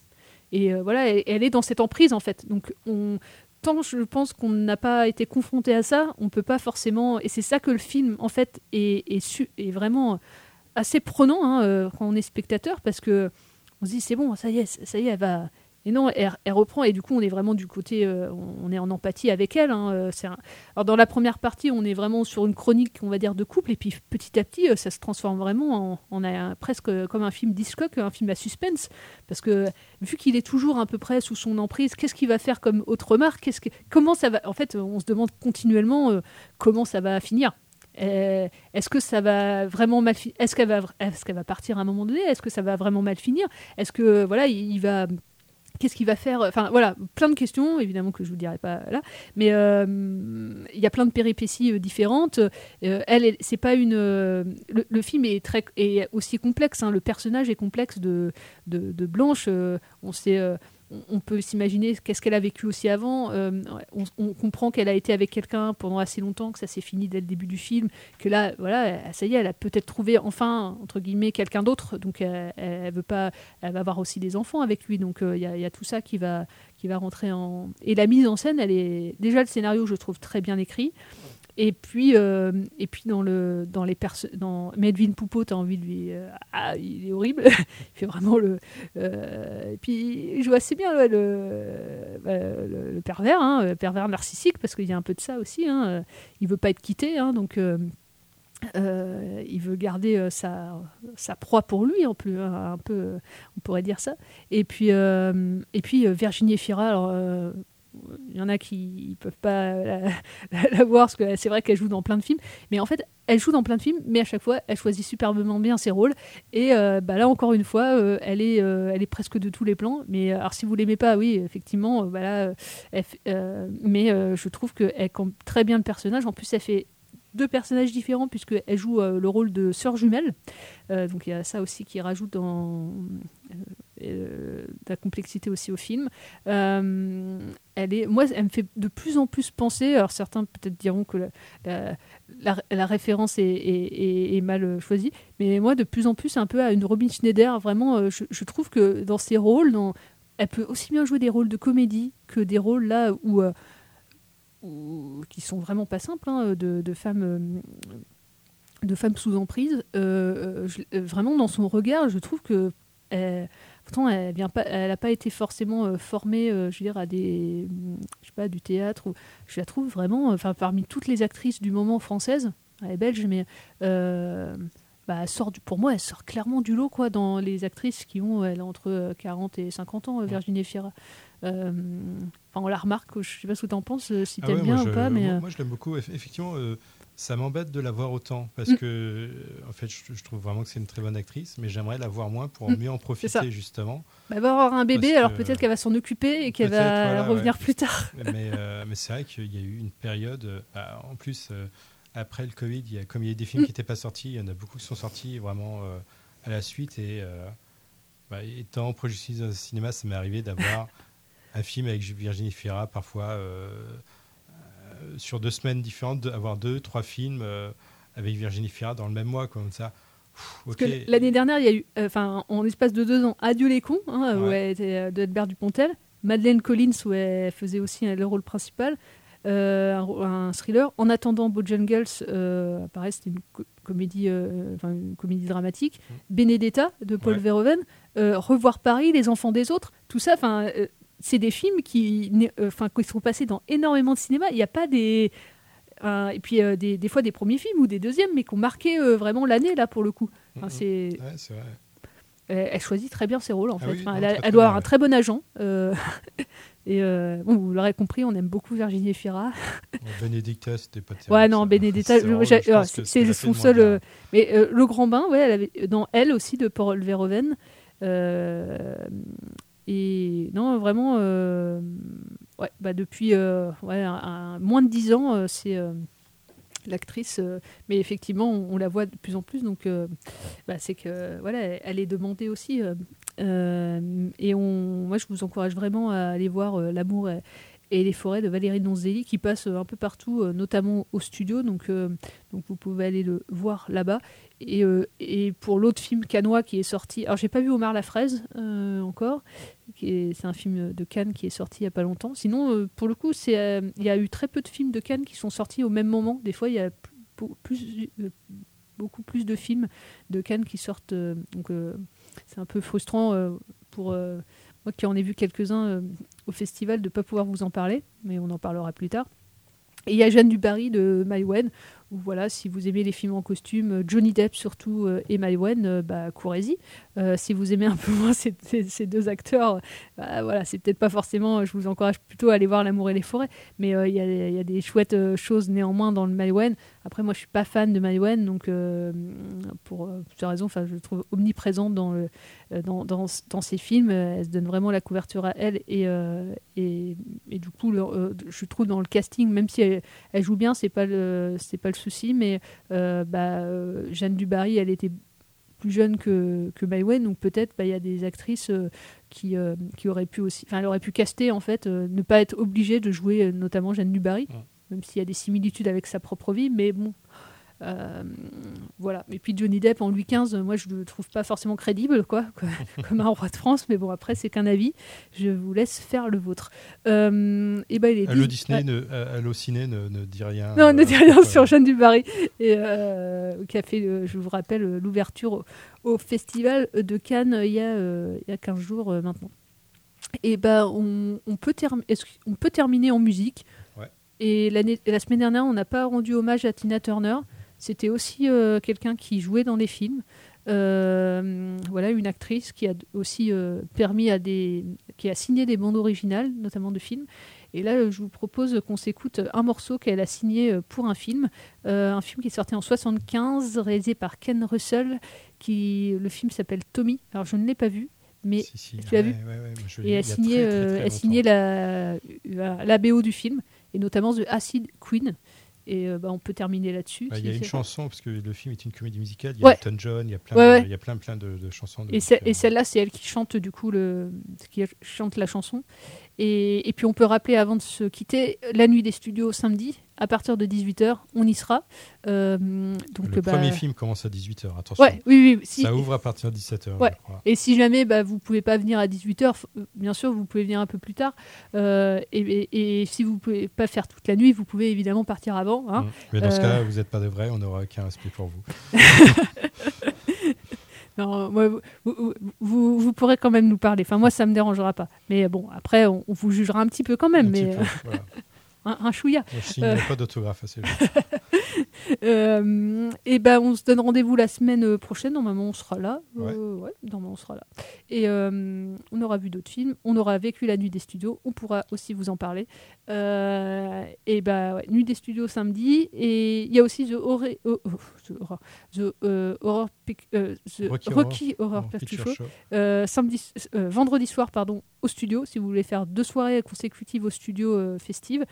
Et voilà, elle, elle est dans cette emprise en fait. Donc, on, tant je pense qu'on n'a pas été confronté à ça, on peut pas forcément. Et c'est ça que le film en fait est, est, vraiment assez prenant hein, euh, quand on est spectateur parce que on se dit c'est bon, ça y est, ça y est, elle va. Et non, elle, reprend et du coup on est vraiment du côté, euh, on est en empathie avec elle. hein, euh, Alors dans la première partie, on est vraiment sur une chronique, on va dire, de couple et puis petit à petit, euh, ça se transforme vraiment en, presque comme un film Hitchcock, un film à suspense, parce que vu qu'il est toujours à peu près sous son emprise, qu'est-ce qu'il va faire comme autre remarque? Que, comment ça va En fait, on se demande continuellement comment ça va finir. Est-ce que ça va vraiment mal Est-ce qu'elle va, est-ce qu'elle va partir à un moment donné? Est-ce que ça va vraiment mal finir? Est-ce que voilà, il, il va Qu'est-ce qu'il va faire Enfin voilà, plein de questions, évidemment que je vous dirai pas là, mais euh, il y a plein de péripéties euh, différentes. Euh, elle, c'est pas une. euh, le, le film est très aussi complexe. hein. Le personnage est complexe de de, de Blanche. euh, on sait. On- peut s'imaginer qu'est-ce qu'elle a vécu aussi avant. Euh, on, comprend qu'elle a été avec quelqu'un pendant assez longtemps, que ça s'est fini dès le début du film, que là, voilà, ça y est, elle a peut-être trouvé enfin entre guillemets quelqu'un d'autre. Donc elle, veut pas, elle va avoir aussi des enfants avec lui. Donc euh, il y, y a tout ça qui va qui va rentrer en et la mise en scène, elle est déjà le scénario, je trouve très bien écrit. Et puis, euh, et puis dans, le, dans les perso- dans Medvin Poupeau, tu as envie de lui. euh, ah, il est horrible. [laughs] il fait vraiment le. euh, et puis, il joue assez bien ouais, le, le, pervers, hein, le pervers narcissique, parce qu'il y a un peu de ça aussi. Hein, il veut pas être quitté, hein, donc. il veut garder sa, sa proie pour lui, en plus, hein, un peu, on pourrait dire ça. Et puis, et puis Virginie Efira, alors, il y en a qui ne peuvent pas la, voir, parce que c'est vrai qu'elle joue dans plein de films, mais en fait, elle joue dans plein de films, mais à chaque fois, elle choisit superbement bien ses rôles. Et euh, bah là, encore une fois, euh, elle, est, euh, elle est presque de tous les plans. Mais alors, si vous l'aimez pas, oui, effectivement, bah mais je trouve qu'elle campe très bien le personnage. En plus, elle fait deux personnages différents puisqu'elle joue euh, le rôle de sœur jumelle. Euh, donc il y a ça aussi qui rajoute dans euh, euh, de la complexité aussi au film. Elle est, moi, elle me fait de plus en plus penser. Alors certains peut-être diront que la, référence est, mal choisie, mais moi de plus en plus un peu à une Robin Schneider. Vraiment, je, trouve que dans ses rôles, elle peut aussi bien jouer des rôles de comédie que des rôles là où ou- qui sont vraiment pas simples, hein, de, de femmes, euh, de femmes sous emprise. Euh, euh, je- vraiment, dans son regard, je trouve que. elle- pourtant, elle vient pas, elle n'a pas été forcément formée, je veux dire, à des, je sais pas, du théâtre. Ou, je la trouve vraiment, enfin, parmi toutes les actrices du moment françaises, elle est belge, mais euh, bah, elle sort du, pour moi, elle sort clairement du lot, quoi, dans les actrices qui ont, elle a entre euh, 40 et 50 ans, Virginie Fira. Euh, Enfin, on la remarque, je sais pas ce que tu en penses, euh, si
Ah
t'aimes
ouais,
bien ou pas, mais.
moi,
euh,
moi, je l'aime beaucoup. Eff- Effectivement, euh, Ça m'embête de la voir autant parce
Mm.
que, euh, en fait, je, je trouve vraiment que c'est une très bonne actrice, mais j'aimerais la voir moins pour
Mm.
mieux en profiter justement.
Bah, elle va avoir un bébé, alors
que-
peut-être qu'elle va s'en occuper et qu'elle va
voilà,
revenir
ouais.
plus tard. [laughs]
Mais, euh, mais c'est vrai qu'il y a eu une période, euh, bah, en plus, euh, après le Covid, il y a, comme il y a eu des films
Mm.
qui n'étaient pas sortis, il y en a beaucoup qui sont sortis vraiment euh, à la suite. Et euh, bah, étant dans le cinéma, ça m'est arrivé d'avoir [laughs] un film avec Virginie Fira, parfois euh, euh, sur deux semaines différentes, d'avoir deux, trois films euh, avec Virginie Fira dans le même mois, comme ça.
L'année dernière, il y a eu, euh, enfin, en espace de deux ans, Adieu les cons, hein, où elle était euh, de Edbert Dupontel, Madeleine Collins, où elle faisait aussi euh, le rôle principal, un, thriller. En attendant, Bojangles, pareil, c'était une co- comédie, une comédie dramatique. Benedetta de Paul
Ouais.
Verhoeven, Revoir Paris, Les enfants des autres, tout ça, enfin. C'est des films qui, euh, enfin, qui sont passés dans énormément de cinéma. Il n'y a pas des, euh, et puis euh, des, des fois des premiers films ou des deuxièmes, mais qui ont marqué euh, vraiment l'année là pour le coup. Enfin, c'est
Ouais, c'est vrai.
elle, elle choisit très bien ses rôles en
Ah
fait.
oui,
Enfin,
non,
elle, a- doit
bien,
avoir un très bon agent. [laughs] et bon, vous l'aurez compris, on aime beaucoup Virginie Fira.
Benedicta, c'était pas terrible.
ouais, non,
ça.
Benedetta,
C'est
son seul. mais Le Grand Bain, ouais, elle avait, dans Elle aussi de Paul Verhoeven. Euh, et non, vraiment, euh, ouais, bah depuis euh, moins de 10 ans, euh, c'est l'actrice. mais effectivement, on, la voit de plus en plus. Donc, bah, c'est que voilà, elle, est demandée aussi. et on, moi, je vous encourage vraiment à aller voir L'amour et, les forêts de Valérie Donzelli qui passe euh, un peu partout, euh, notamment au studio. Donc, euh, donc vous pouvez aller le voir là-bas. Et, et pour l'autre film canois qui est sorti, alors j'ai pas vu Omar la fraise euh, encore, c'est un film de Cannes qui est sorti il y a pas longtemps. Sinon, pour le coup, c'est il y a eu très peu de films de Cannes qui sont sortis au même moment. Des fois, il y a beaucoup plus de films de Cannes qui sortent. donc c'est un peu frustrant pour qui en ai vu quelques-uns euh, au festival de ne pas pouvoir vous en parler, mais on en parlera plus tard. Et il y a Jeanne Dubarry de Maïwen, où voilà, si vous aimez les films en costume, euh, Johnny Depp surtout euh, et Maïwen, euh, bah, courez-y. Si vous aimez un peu moins ces, deux acteurs, bah, voilà, c'est peut-être pas forcément, je vous encourage plutôt à aller voir L'amour et les forêts, mais il y, y a des chouettes choses néanmoins dans le Maïwen. Après, moi, je suis pas fan de Maïwen, donc euh, pour euh, plusieurs raisons, enfin, je le trouve omniprésente dans, euh, dans, dans, dans ses films. Elle se donne vraiment la couverture à elle, et, euh, et, du coup, je trouve dans le casting, même si elle, joue bien, c'est pas pas le souci, mais bah, euh, Jeanne Dubarry, elle était plus jeune que, que Maïwen, donc peut-être bah, il y a des actrices qui, qui auraient pu aussi, enfin elle aurait pu caster en fait, ne pas être obligée de jouer notamment Jeanne Dubarry, même s'il y a des similitudes avec sa propre vie, mais bon. euh, voilà. Et puis Johnny Depp en Louis XV, moi je le trouve pas forcément crédible, quoi, [laughs] quoi, comme un roi de France, mais bon après c'est qu'un avis. Je vous laisse faire le vôtre. Euh, et ben il
Allo Disney, ne, euh, Allo Ciné ne, ne dit rien.
Non, ne
euh,
dis rien
voilà.
sur Jeanne Dubarry, et, euh, qui a fait, euh, je vous rappelle, euh, l'ouverture au, au festival de Cannes euh, il y a, euh, il y a 15 jours euh, maintenant. Et ben, on, peut terminer en musique? Et la semaine dernière, on n'a pas rendu hommage à Tina Turner. C'était aussi euh, quelqu'un qui jouait dans les films. Euh, voilà, une actrice qui a aussi euh, permis à des, qui a signé des bandes originales, notamment de films. Et là, je vous propose qu'on s'écoute un morceau qu'elle a signé pour un film, un film qui est sorti en 75, réalisé par Ken Russell. Qui, le film s'appelle Tommy. Alors, je ne l'ai pas vu, mais
si,
tu l'as
ouais,
vu.
ouais, ouais, je
Et elle a signé,
très, très, très
elle a
longtemps.
signé la, la BO du film, et notamment The Acid Queen. Et euh, bah, on peut terminer là-dessus.
Bah, Il
si
y a une chanson, parce que le film est une comédie musicale, il y a
Ouais.
Elton John, il y a plein,
Ouais,
de, il y a plein, plein de, de chansons. De
Et, celle-là, c'est elle qui chante du coup le, qui chante la chanson. Et, et puis on peut rappeler avant de se quitter, la nuit des studios samedi, à partir de 18h, on y sera. Euh, donc,
le
bah,
premier film commence à 18h, attention.
Ouais, oui, oui. si-
Ça ouvre à partir de 17h.
Ouais.
je crois.
Et si jamais bah, vous pouvez pas venir à 18h, bien sûr, vous pouvez venir un peu plus tard. Euh, et, et- et si vous pouvez pas faire toute la nuit, vous pouvez évidemment partir avant. hein.
Mm. Mais dans ce
Euh,
cas-là, vous n'êtes pas de vrai, on n'aura aucun respect pour vous. [laughs]
Non, moi, vous, vous, pourrez quand même nous parler. Enfin, moi, ça me dérangera pas. Mais bon, après, on, on vous jugera un petit peu quand même.
Un
mais
peu, [laughs] voilà.
Un, un chouïa.
Je signerai
Euh,
pas d'autographe à. [laughs]
Euh, et ben on se donne rendez-vous la semaine euh, prochaine. Normalement, on sera là.
Ouais.
Euh, ouais, normalement, on sera là. Et euh, on aura vu d'autres films. On aura vécu la nuit des studios. On pourra aussi vous en parler. Et ben ouais, nuit des studios samedi. Et il y a aussi The Horror, oh, The Horror, The, Horror Pic- The
Rocky
Rocky,
Horror-
Picture Show.
Show.
Samedi, vendredi soir, pardon, au studio. Si vous voulez faire deux soirées consécutives au studio festives.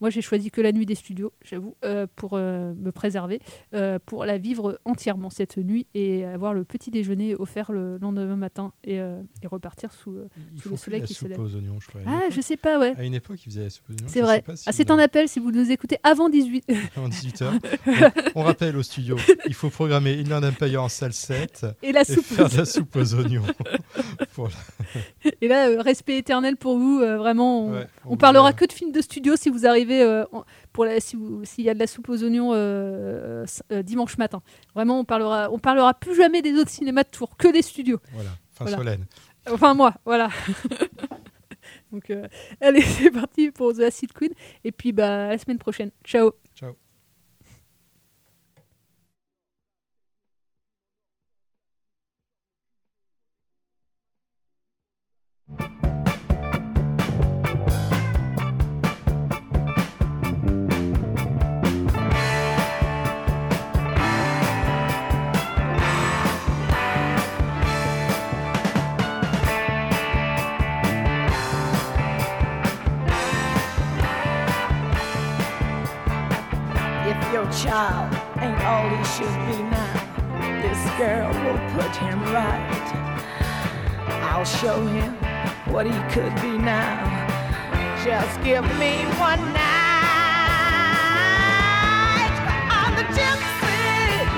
Moi, j'ai choisi que la nuit des studios, j'avoue, euh, pour euh, me préserver, euh, pour la vivre entièrement cette nuit et avoir le petit déjeuner offert le lendemain matin et, et repartir sous, le soleil qui se lève.
aux oignons, je crois.
Ah,
époque.
je sais pas, ouais.
À une époque, ils faisaient la soupe aux oignons.
C'est vrai.
si
Ah, c'est un appel si vous nous écoutez avant 18. [laughs]
avant 18h. On, [laughs] on rappelle au studio, il faut programmer Inland Empire en salle 7
Et la soupe
faire de la soupe aux oignons. [laughs] Pour la-
Et là, respect éternel pour vous. vraiment, on,
Ouais,
on
on
parlera que de films de studio si vous arrivez euh, pour la, si s'il y a de la soupe aux oignons euh, euh, dimanche matin. Vraiment, on parlera, on parlera plus jamais des autres cinémas de Tours, que des studios.
Voilà, fin
Voilà.
Solène.
Enfin moi, voilà. [laughs] Donc, allez, [laughs] c'est parti pour The Acid Queen. Et puis, bah, à la semaine prochaine. Ciao.
Ciao.
Child ain't all he should be now, this girl will put him right. I'll show him what he could be now. Just give me one night. I'm the gypsy,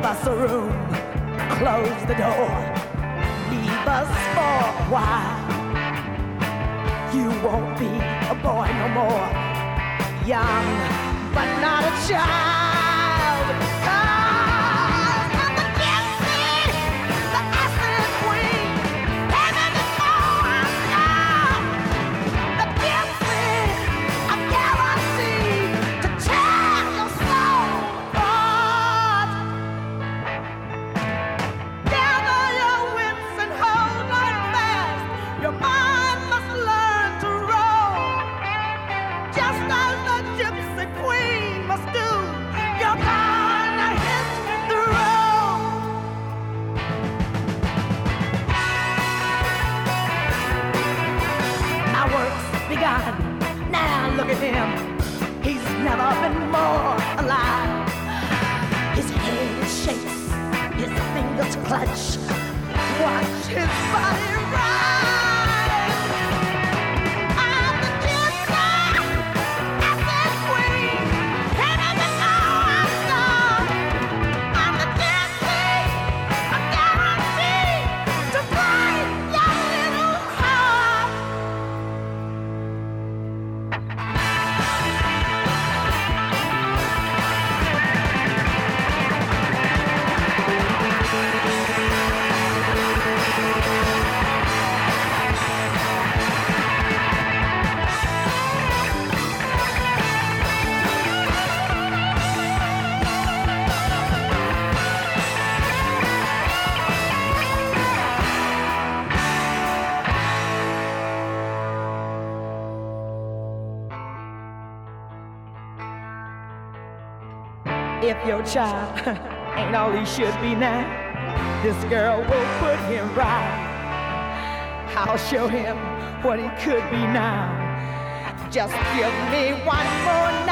Give us a room, close the door, leave us for a while. You won't be a boy no more, young but not a child. Your child [laughs] ain't all he should be now, this girl will put him right. I'll show him what he could be now. Just give me one more night.